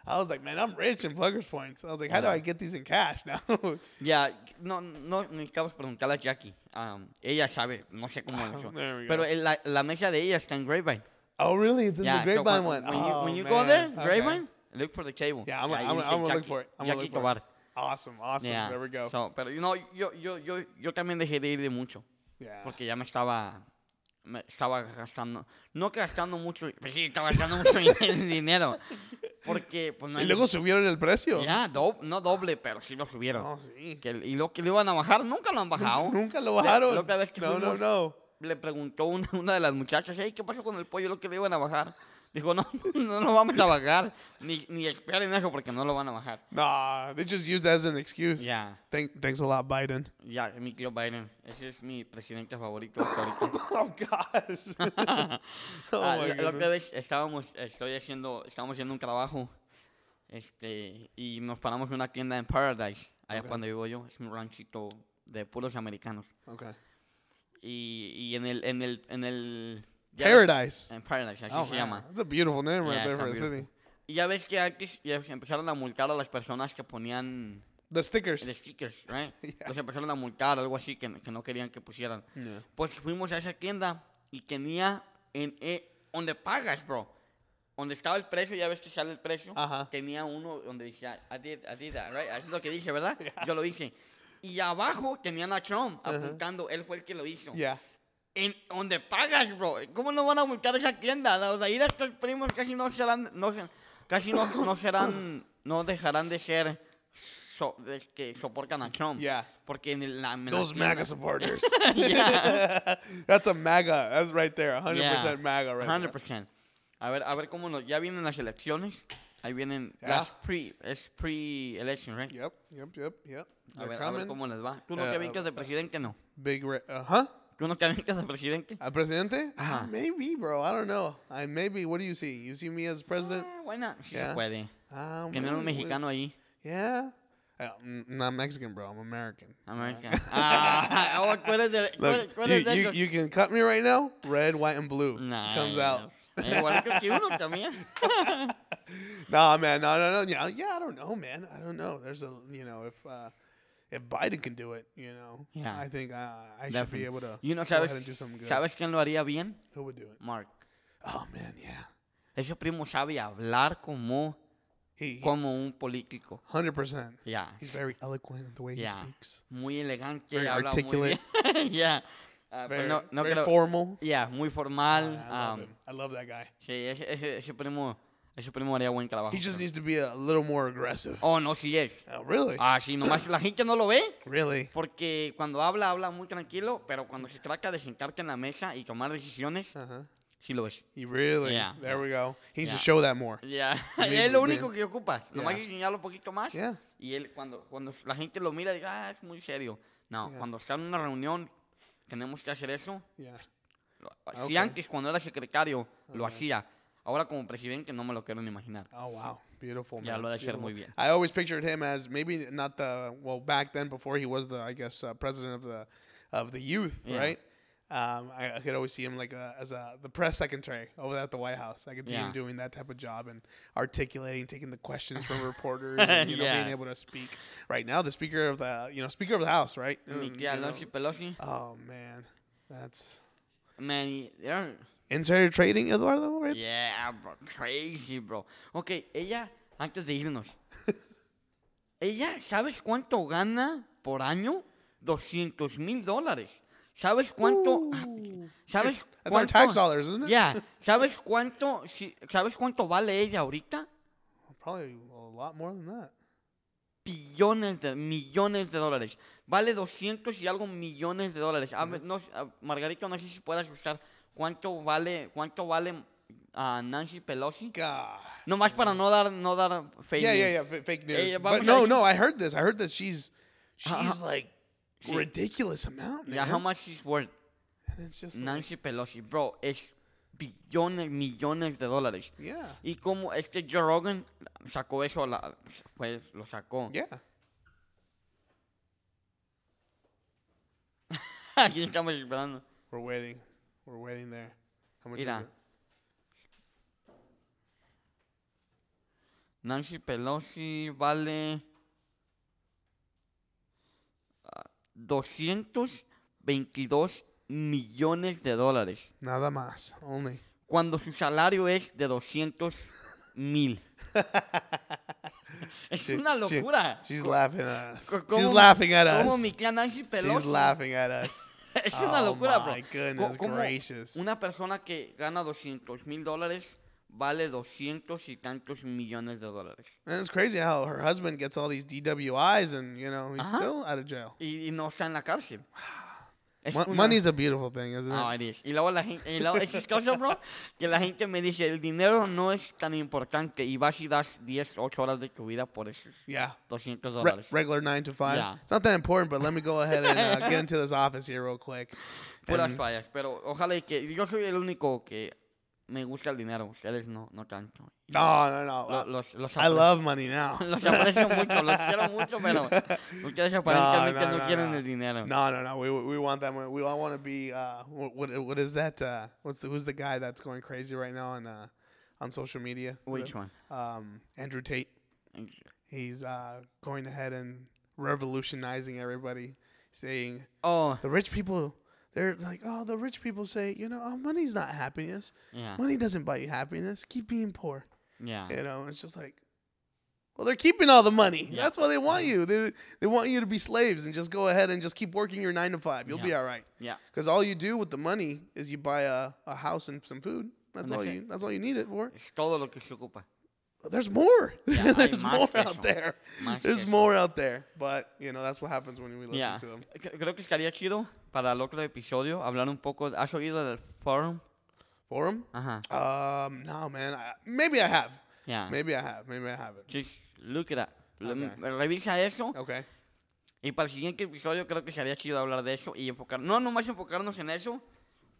[SPEAKER 1] I was like, man, I'm rich in Pluckers points. I was like, how do I get these in cash now? (laughs)
[SPEAKER 2] Ya, no, no, necesitamos preguntarle a Jackie. Um, ella sabe, no sé cómo lo (laughs) hizo.
[SPEAKER 1] There we
[SPEAKER 2] Pero
[SPEAKER 1] go.
[SPEAKER 2] el- la, la mesa de ella está en Grapevine.
[SPEAKER 1] oh, really? It's in
[SPEAKER 2] Yeah,
[SPEAKER 1] the
[SPEAKER 2] so
[SPEAKER 1] grapevine
[SPEAKER 2] when,
[SPEAKER 1] one.
[SPEAKER 2] When you,
[SPEAKER 1] oh,
[SPEAKER 2] when you go there,
[SPEAKER 1] man. Okay.
[SPEAKER 2] Look for the table.
[SPEAKER 1] Yeah, I'm,
[SPEAKER 2] Y
[SPEAKER 1] I'm, I'm, I'm gonna look for it. I'm gonna
[SPEAKER 2] Jackie
[SPEAKER 1] look for it. Awesome, awesome.
[SPEAKER 2] Yeah.
[SPEAKER 1] There we go.
[SPEAKER 2] So, pero you know, yo, yo, yo, yo también dejé de ir de mucho.
[SPEAKER 1] yeah.
[SPEAKER 2] Porque ya me estaba. Me estaba gastando. No que gastando mucho. Pues sí, estaba gastando mucho (laughs) dinero. Porque, pues no
[SPEAKER 1] Y luego subieron el precio.
[SPEAKER 2] Ya, do- no doble, pero sí lo subieron.
[SPEAKER 1] Sí.
[SPEAKER 2] Que, y lo que le iban a bajar, nunca lo han bajado. (laughs)
[SPEAKER 1] Nunca lo bajaron.
[SPEAKER 2] la otra vez que
[SPEAKER 1] no, no,
[SPEAKER 2] fuimos-
[SPEAKER 1] no.
[SPEAKER 2] Le preguntó una, una de las muchachas, hey, ¿qué pasó con el pollo? Lo que le iban a bajar. Dijo, (laughs) no, no lo vamos a bajar. Ni, ni esperen eso porque no lo van a bajar.
[SPEAKER 1] Nah, they just use that as an excuse.
[SPEAKER 2] Ya,
[SPEAKER 1] Thank, thanks a lot, Biden.
[SPEAKER 2] ya, mi tío Biden. Ese es mi presidente favorito hasta ahorita. (laughs)
[SPEAKER 1] Oh gosh. (laughs) oh
[SPEAKER 2] Ah,
[SPEAKER 1] my
[SPEAKER 2] la- otra vez estábamos, estoy haciendo, estábamos haciendo un trabajo este, y nos paramos en una tienda en Paradise, allá
[SPEAKER 1] Ok.
[SPEAKER 2] cuando vivo yo. Es un ranchito de puros americanos.
[SPEAKER 1] Okay.
[SPEAKER 2] Y, y en el, en el, en el...
[SPEAKER 1] Paradise.
[SPEAKER 2] En Paradise, así
[SPEAKER 1] Oh
[SPEAKER 2] se
[SPEAKER 1] man,
[SPEAKER 2] llama.
[SPEAKER 1] that's a beautiful name right
[SPEAKER 2] Yeah,
[SPEAKER 1] there for a city.
[SPEAKER 2] Y ya ves que antes ya se empezaron a multar a las personas que ponían
[SPEAKER 1] The stickers.
[SPEAKER 2] el stickers, right? (laughs)
[SPEAKER 1] Yeah.
[SPEAKER 2] Los empezaron a multar, algo así que, que no querían que pusieran.
[SPEAKER 1] Yeah.
[SPEAKER 2] Pues fuimos a esa tienda y tenía en eh, donde pagas, bro. Donde estaba el precio, ya ves que sale el precio.
[SPEAKER 1] Ajá.
[SPEAKER 2] Tenía uno donde decía, I did, I did that, right? Es lo que dice, ¿verdad? (laughs) Yo lo hice. Y abajo tenían a Trump apuntando, él fue el que lo hizo.
[SPEAKER 1] Yeah.
[SPEAKER 2] En donde pagas, bro. ¿Cómo no van a multar esa tienda? Los de ahí de estos primos casi no serán, no, casi no, no serán, no dejarán de ser so- de que soportan a Trump.
[SPEAKER 1] Yeah.
[SPEAKER 2] Porque en el- la, en la
[SPEAKER 1] Those
[SPEAKER 2] tienda-
[SPEAKER 1] MAGA supporters. (laughs) (laughs) That's a MAGA. That's right there. 100%
[SPEAKER 2] Yeah,
[SPEAKER 1] MAGA right
[SPEAKER 2] 100%. A ver, a ver cómo nos, ya vienen las elecciones. Ahí vienen
[SPEAKER 1] Yeah.
[SPEAKER 2] las pre, es pre-election, right?
[SPEAKER 1] there. Yep, yep, yep, yep.
[SPEAKER 2] A ver, a ver cómo les va. ¿Tú no
[SPEAKER 1] Eh,
[SPEAKER 2] te brincas de presidente, no?
[SPEAKER 1] Big, re-
[SPEAKER 2] no te brincas de presidente?
[SPEAKER 1] Uh, presidente? Ah,
[SPEAKER 2] Ajá.
[SPEAKER 1] maybe, bro. I don't know. I maybe. What do you see? You see me as president?
[SPEAKER 2] Ah, buena, sí
[SPEAKER 1] Yeah.
[SPEAKER 2] se puede.
[SPEAKER 1] Ah,
[SPEAKER 2] Tener un mexicano ahí.
[SPEAKER 1] Yeah. Uh, I'm not Mexican, bro. I'm American.
[SPEAKER 2] American. (laughs) Ah, tú eres de,
[SPEAKER 1] Look,
[SPEAKER 2] eres, tú
[SPEAKER 1] you,
[SPEAKER 2] de
[SPEAKER 1] you, you can cut me right now. Red, white, and blue
[SPEAKER 2] Nah,
[SPEAKER 1] comes out.
[SPEAKER 2] eh, Igualito que uno también. (laughs)
[SPEAKER 1] Nah, man. No, no, no. Yeah, yeah. I don't know, man. I don't know. There's a, you know, if uh, if Biden can do it, you know,
[SPEAKER 2] Yeah.
[SPEAKER 1] I think uh, I should
[SPEAKER 2] Definitely.
[SPEAKER 1] be able to
[SPEAKER 2] Y uno,
[SPEAKER 1] go
[SPEAKER 2] ¿sabes,
[SPEAKER 1] and do something good.
[SPEAKER 2] ¿sabes quién lo haría bien?
[SPEAKER 1] Who would do it?
[SPEAKER 2] Mark.
[SPEAKER 1] Oh man, yeah.
[SPEAKER 2] Ese primo sabe hablar como,
[SPEAKER 1] He, he
[SPEAKER 2] como un político.
[SPEAKER 1] hundred percent.
[SPEAKER 2] Ya.
[SPEAKER 1] He's very eloquent in the way
[SPEAKER 2] Yeah.
[SPEAKER 1] he speaks.
[SPEAKER 2] Muy elegante.
[SPEAKER 1] Very
[SPEAKER 2] habla
[SPEAKER 1] articulate.
[SPEAKER 2] Muy bien. (laughs) Ya. Ah, pero
[SPEAKER 1] Very,
[SPEAKER 2] no, no
[SPEAKER 1] very
[SPEAKER 2] creo-
[SPEAKER 1] formal.
[SPEAKER 2] Ya, muy formal.
[SPEAKER 1] I love
[SPEAKER 2] um.
[SPEAKER 1] I love that guy.
[SPEAKER 2] sí, ese, ese, ese primo, ese primo haría buen trabajo.
[SPEAKER 1] He just needs to be a little more aggressive.
[SPEAKER 2] Oh, no, sí es.
[SPEAKER 1] Oh, really?
[SPEAKER 2] Ah, sí, nomás la gente no lo ve.
[SPEAKER 1] really?
[SPEAKER 2] Porque cuando habla, habla muy tranquilo, pero cuando se trata de sentarte en la mesa y tomar decisiones,
[SPEAKER 1] Uh-huh.
[SPEAKER 2] sí lo ves.
[SPEAKER 1] He really?
[SPEAKER 2] Yeah.
[SPEAKER 1] There we go. He needs to
[SPEAKER 2] Yeah.
[SPEAKER 1] show that more. Bien, (laughs)
[SPEAKER 2] es lo único que ocupa. Nomás
[SPEAKER 1] Yeah.
[SPEAKER 2] enseñarlo un poquito más.
[SPEAKER 1] Yeah.
[SPEAKER 2] Y él, cuando, cuando la gente lo mira, diga, ah, es muy serio. No,
[SPEAKER 1] Yeah.
[SPEAKER 2] cuando está en una reunión, tenemos que hacer eso.
[SPEAKER 1] Yeah. Ah,
[SPEAKER 2] Si
[SPEAKER 1] ok.
[SPEAKER 2] antes, cuando era secretario, lo hacía. Ahora, como presidente, no me lo quiero ni imaginar.
[SPEAKER 1] Oh wow, beautiful.
[SPEAKER 2] Ya lo ha de ser muy bien.
[SPEAKER 1] I always pictured him as maybe not the well back then before he was the I guess uh, president of the of the youth,
[SPEAKER 2] Yeah.
[SPEAKER 1] right? Um, I, I could always see him like a, as a the press secretary over there at the White House. I could see him doing that type of job and articulating, taking the questions from reporters, and, you (laughs) know, being able to speak. Right now, the speaker of the you know speaker of the House, right? Mm,
[SPEAKER 2] tía. Nancy Pelosi,
[SPEAKER 1] Oh man, that's
[SPEAKER 2] man, y- they're-
[SPEAKER 1] insider trading, Eduardo. Right?
[SPEAKER 2] yeah, bro, crazy, bro. Ok, ella, antes de irnos, (laughs) ella, ¿sabes cuánto gana por año? 200 mil dólares. ¿Sabes cuánto? ¿Sabes
[SPEAKER 1] That's our
[SPEAKER 2] cuánto?
[SPEAKER 1] tax dollars, isn't it?
[SPEAKER 2] Ya, (laughs) ¿sabes cuánto? si- ¿Sabes cuánto vale ella ahorita?
[SPEAKER 1] Probably a lot more than that.
[SPEAKER 2] billones de millones de dólares. Vale 200 y algo millones de dólares. A no, a- Margarito, no sé si puedes buscar cuánto vale cuánto vale a Nancy Pelosi.
[SPEAKER 1] God.
[SPEAKER 2] Nomás para no dar no dar fake
[SPEAKER 1] Yeah,
[SPEAKER 2] news.
[SPEAKER 1] yeah, yeah. fa- fake news.
[SPEAKER 2] Eh,
[SPEAKER 1] but no, no. I heard this. I heard that she's she's
[SPEAKER 2] Ajá.
[SPEAKER 1] like
[SPEAKER 2] Sí.
[SPEAKER 1] ridiculous amount, man.
[SPEAKER 2] Yeah, how much is worth
[SPEAKER 1] And it's just like,
[SPEAKER 2] Nancy Pelosi, bro? Es billones, millones de dólares.
[SPEAKER 1] yeah,
[SPEAKER 2] Y como este Joe Rogan sacó eso, la, pues lo sacó.
[SPEAKER 1] yeah. (laughs)
[SPEAKER 2] Aquí estamos esperando.
[SPEAKER 1] We're waiting. We're waiting there. How much
[SPEAKER 2] Mira.
[SPEAKER 1] is it?
[SPEAKER 2] Nancy Pelosi vale ah, 222 millones de dólares.
[SPEAKER 1] Nada más. Only.
[SPEAKER 2] Cuando su salario es de 200 mil. (laughs) es
[SPEAKER 1] She-
[SPEAKER 2] una
[SPEAKER 1] she-
[SPEAKER 2] locura.
[SPEAKER 1] she's laughing at us.
[SPEAKER 2] co-
[SPEAKER 1] She's
[SPEAKER 2] como-
[SPEAKER 1] laughing at
[SPEAKER 2] Como
[SPEAKER 1] us.
[SPEAKER 2] mi tía Nancy
[SPEAKER 1] She's
[SPEAKER 2] Pelosi.
[SPEAKER 1] laughing at us. (laughs)
[SPEAKER 2] es una
[SPEAKER 1] Oh
[SPEAKER 2] locura, bro.
[SPEAKER 1] my
[SPEAKER 2] Co-
[SPEAKER 1] goodness gracious.
[SPEAKER 2] Una persona que gana 200 mil dólares vale 200 y tantos millones de dólares.
[SPEAKER 1] And it's crazy how her husband gets all these DWIs and, you know, he's
[SPEAKER 2] Ajá.
[SPEAKER 1] still out of jail.
[SPEAKER 2] Y, y no está en la cárcel.
[SPEAKER 1] Mo- Money's a beautiful thing, isn't it?
[SPEAKER 2] it is. Y luego la gente, y luego es chistoso, bro, que la gente me dice, el dinero no es tan importante y vas y das 10, 8 horas de tu vida por esos
[SPEAKER 1] Yeah.
[SPEAKER 2] 200
[SPEAKER 1] Re- regular nine to five.
[SPEAKER 2] Yeah.
[SPEAKER 1] It's not that important, but let me go ahead and uh, get (laughs) into this office here real quick.
[SPEAKER 2] Puras fallas. Pero ojalá y que yo soy el único que me gusta el dinero. Ustedes no, no tanto.
[SPEAKER 1] no, no, no.
[SPEAKER 2] Lo- los, los
[SPEAKER 1] I love money now. (laughs)
[SPEAKER 2] Los aprecio (laughs) mucho, los quiero mucho, pero (laughs) ustedes aparentemente no,
[SPEAKER 1] no,
[SPEAKER 2] quieren
[SPEAKER 1] no.
[SPEAKER 2] el dinero.
[SPEAKER 1] No, no, no. We we want that. money. We all want to be. Uh, what what what is that? Uh, what's the, who's the guy that's going crazy right now on uh, on social media?
[SPEAKER 2] Which one?
[SPEAKER 1] Um, Andrew Tate. He's uh, going ahead and revolutionizing everybody, saying
[SPEAKER 2] Oh,
[SPEAKER 1] the rich people. They're like, oh, the rich people say, you know, oh, money's not happiness.
[SPEAKER 2] yeah,
[SPEAKER 1] Money doesn't buy you happiness. Keep being poor.
[SPEAKER 2] yeah.
[SPEAKER 1] You know, it's just like, well, they're keeping all the money.
[SPEAKER 2] Yeah.
[SPEAKER 1] That's why they want you. They they want you to be slaves and just go ahead and just keep working your nine to five. You'll be all right.
[SPEAKER 2] Yeah.
[SPEAKER 1] Because all you do with the money is you buy a, a house and some food. That's
[SPEAKER 2] And
[SPEAKER 1] all you.
[SPEAKER 2] it.
[SPEAKER 1] That's all you need it for. There's more. (laughs)
[SPEAKER 2] Yeah,
[SPEAKER 1] There's
[SPEAKER 2] más
[SPEAKER 1] more out
[SPEAKER 2] eso.
[SPEAKER 1] there.
[SPEAKER 2] Más
[SPEAKER 1] There's more out there. But you know that's what happens when we listen
[SPEAKER 2] Yeah.
[SPEAKER 1] to them.
[SPEAKER 2] Creo que estaría chido para el otro episodio hablar un poco. ¿Has oído del forum?
[SPEAKER 1] Forum?
[SPEAKER 2] Ajá.
[SPEAKER 1] Um, no, man. I, maybe I have.
[SPEAKER 2] Yeah.
[SPEAKER 1] Maybe I have. Maybe I haven't.
[SPEAKER 2] Just look up. Lo-
[SPEAKER 1] Okay.
[SPEAKER 2] Revisa eso.
[SPEAKER 1] Okay.
[SPEAKER 2] Y para el siguiente episodio creo que sería chido hablar de eso y enfocar, no nomás enfocarnos en eso,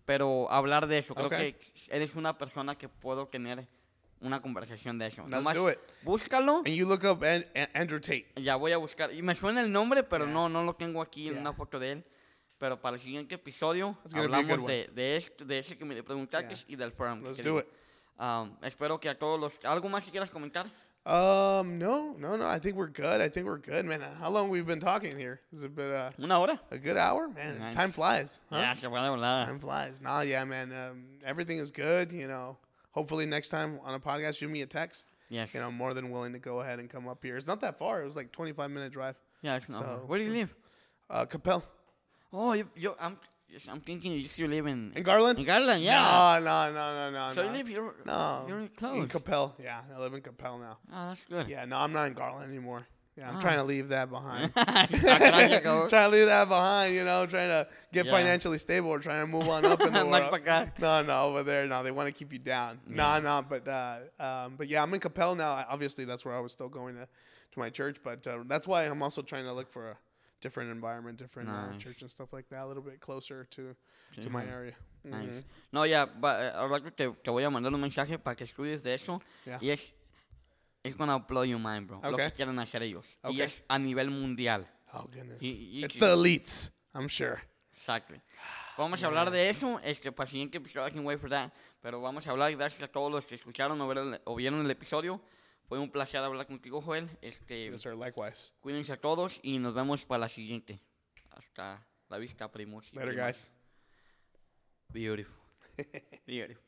[SPEAKER 2] pero hablar de eso. Creo
[SPEAKER 1] Ok.
[SPEAKER 2] que eres una persona que puedo tener una conversación de eso.
[SPEAKER 1] Let's
[SPEAKER 2] Nomás
[SPEAKER 1] do it.
[SPEAKER 2] búscalo.
[SPEAKER 1] And you look up An- An- Andrew Tate.
[SPEAKER 2] Ya voy a buscar. Y me suena el nombre, pero
[SPEAKER 1] Yeah.
[SPEAKER 2] no, no lo tengo aquí en
[SPEAKER 1] Yeah.
[SPEAKER 2] una foto de él. Pero para el siguiente episodio hablamos de, de, esto, de ese que me preguntaste
[SPEAKER 1] Yeah.
[SPEAKER 2] y del que
[SPEAKER 1] Let's do it.
[SPEAKER 2] Um, espero que a todos los... ¿Algo más que quieras comentar?
[SPEAKER 1] Um, no, no, no. I think we're good. I think we're good, man. How long we've been talking here? Is it been uh,
[SPEAKER 2] ¿Una hora?
[SPEAKER 1] a good hour, man?
[SPEAKER 2] Nice.
[SPEAKER 1] Time flies. Huh?
[SPEAKER 2] Ya, se puede hablar.
[SPEAKER 1] Time flies. Nah, yeah, man. Um, everything is good. You know, hopefully next time on a podcast, shoot me a text.
[SPEAKER 2] Yeah,
[SPEAKER 1] You know, I'm more than willing to go ahead and come up here. It's not that far. It was like 25 minute drive.
[SPEAKER 2] Yeah, it's not
[SPEAKER 1] So-.
[SPEAKER 2] Where do you live?
[SPEAKER 1] Uh, Coppell
[SPEAKER 2] Oh, you, you, I'm, I'm thinking you still live in...
[SPEAKER 1] in Garland.
[SPEAKER 2] In Garland, yeah.
[SPEAKER 1] No, no, no, no, no.
[SPEAKER 2] so
[SPEAKER 1] no.
[SPEAKER 2] you live here?
[SPEAKER 1] No,
[SPEAKER 2] You're
[SPEAKER 1] in
[SPEAKER 2] close.
[SPEAKER 1] In Coppell. Yeah, I live in Coppell now.
[SPEAKER 2] Oh, that's good.
[SPEAKER 1] Yeah, no, I'm not in Garland anymore. Yeah, I'm
[SPEAKER 2] Ah.
[SPEAKER 1] trying to leave that behind. (laughs) (laughs) Trying to leave that behind, you know, trying to get
[SPEAKER 2] Yeah.
[SPEAKER 1] financially stable or trying to move on up in the (laughs) world. No, no, over there, no, they want to keep you down. No, no, but uh, um, but yeah, I'm in Coppell now. Obviously, that's where I was still going to, to my church, but uh, that's why I'm also trying to look for a different environment, different uh, church and stuff like that, a little bit closer to to my area.
[SPEAKER 2] Nice.
[SPEAKER 1] Mhm.
[SPEAKER 2] No, va, eh, al rato te, te voy a mandar un mensaje para que estudies de eso.
[SPEAKER 1] Yeah.
[SPEAKER 2] Y es. It's gonna blow your mind, bro. Lo
[SPEAKER 1] Okay.
[SPEAKER 2] que quieren hacer ellos. Y
[SPEAKER 1] Okay.
[SPEAKER 2] es a nivel mundial.
[SPEAKER 1] Oh goodness,
[SPEAKER 2] Y- y-
[SPEAKER 1] it's the elites, I'm sure.
[SPEAKER 2] Exacto. Vamos a hablar de eso. Este, para el siguiente episodio, I can wait for that. Pero vamos a hablar. Gracias a todos los que escucharon o vieron, o vieron el episodio. Fue un placer hablar contigo, Joel. Este,
[SPEAKER 1] Yes, sir. Likewise.
[SPEAKER 2] cuídense a todos y nos vemos para la siguiente. Hasta la vista, primos. y
[SPEAKER 1] Later,
[SPEAKER 2] primas.
[SPEAKER 1] guys.
[SPEAKER 2] Beautiful. (laughs) Beautiful.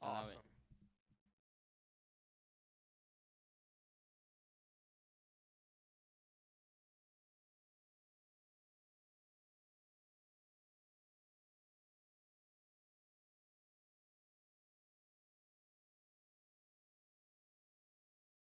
[SPEAKER 1] Awesome.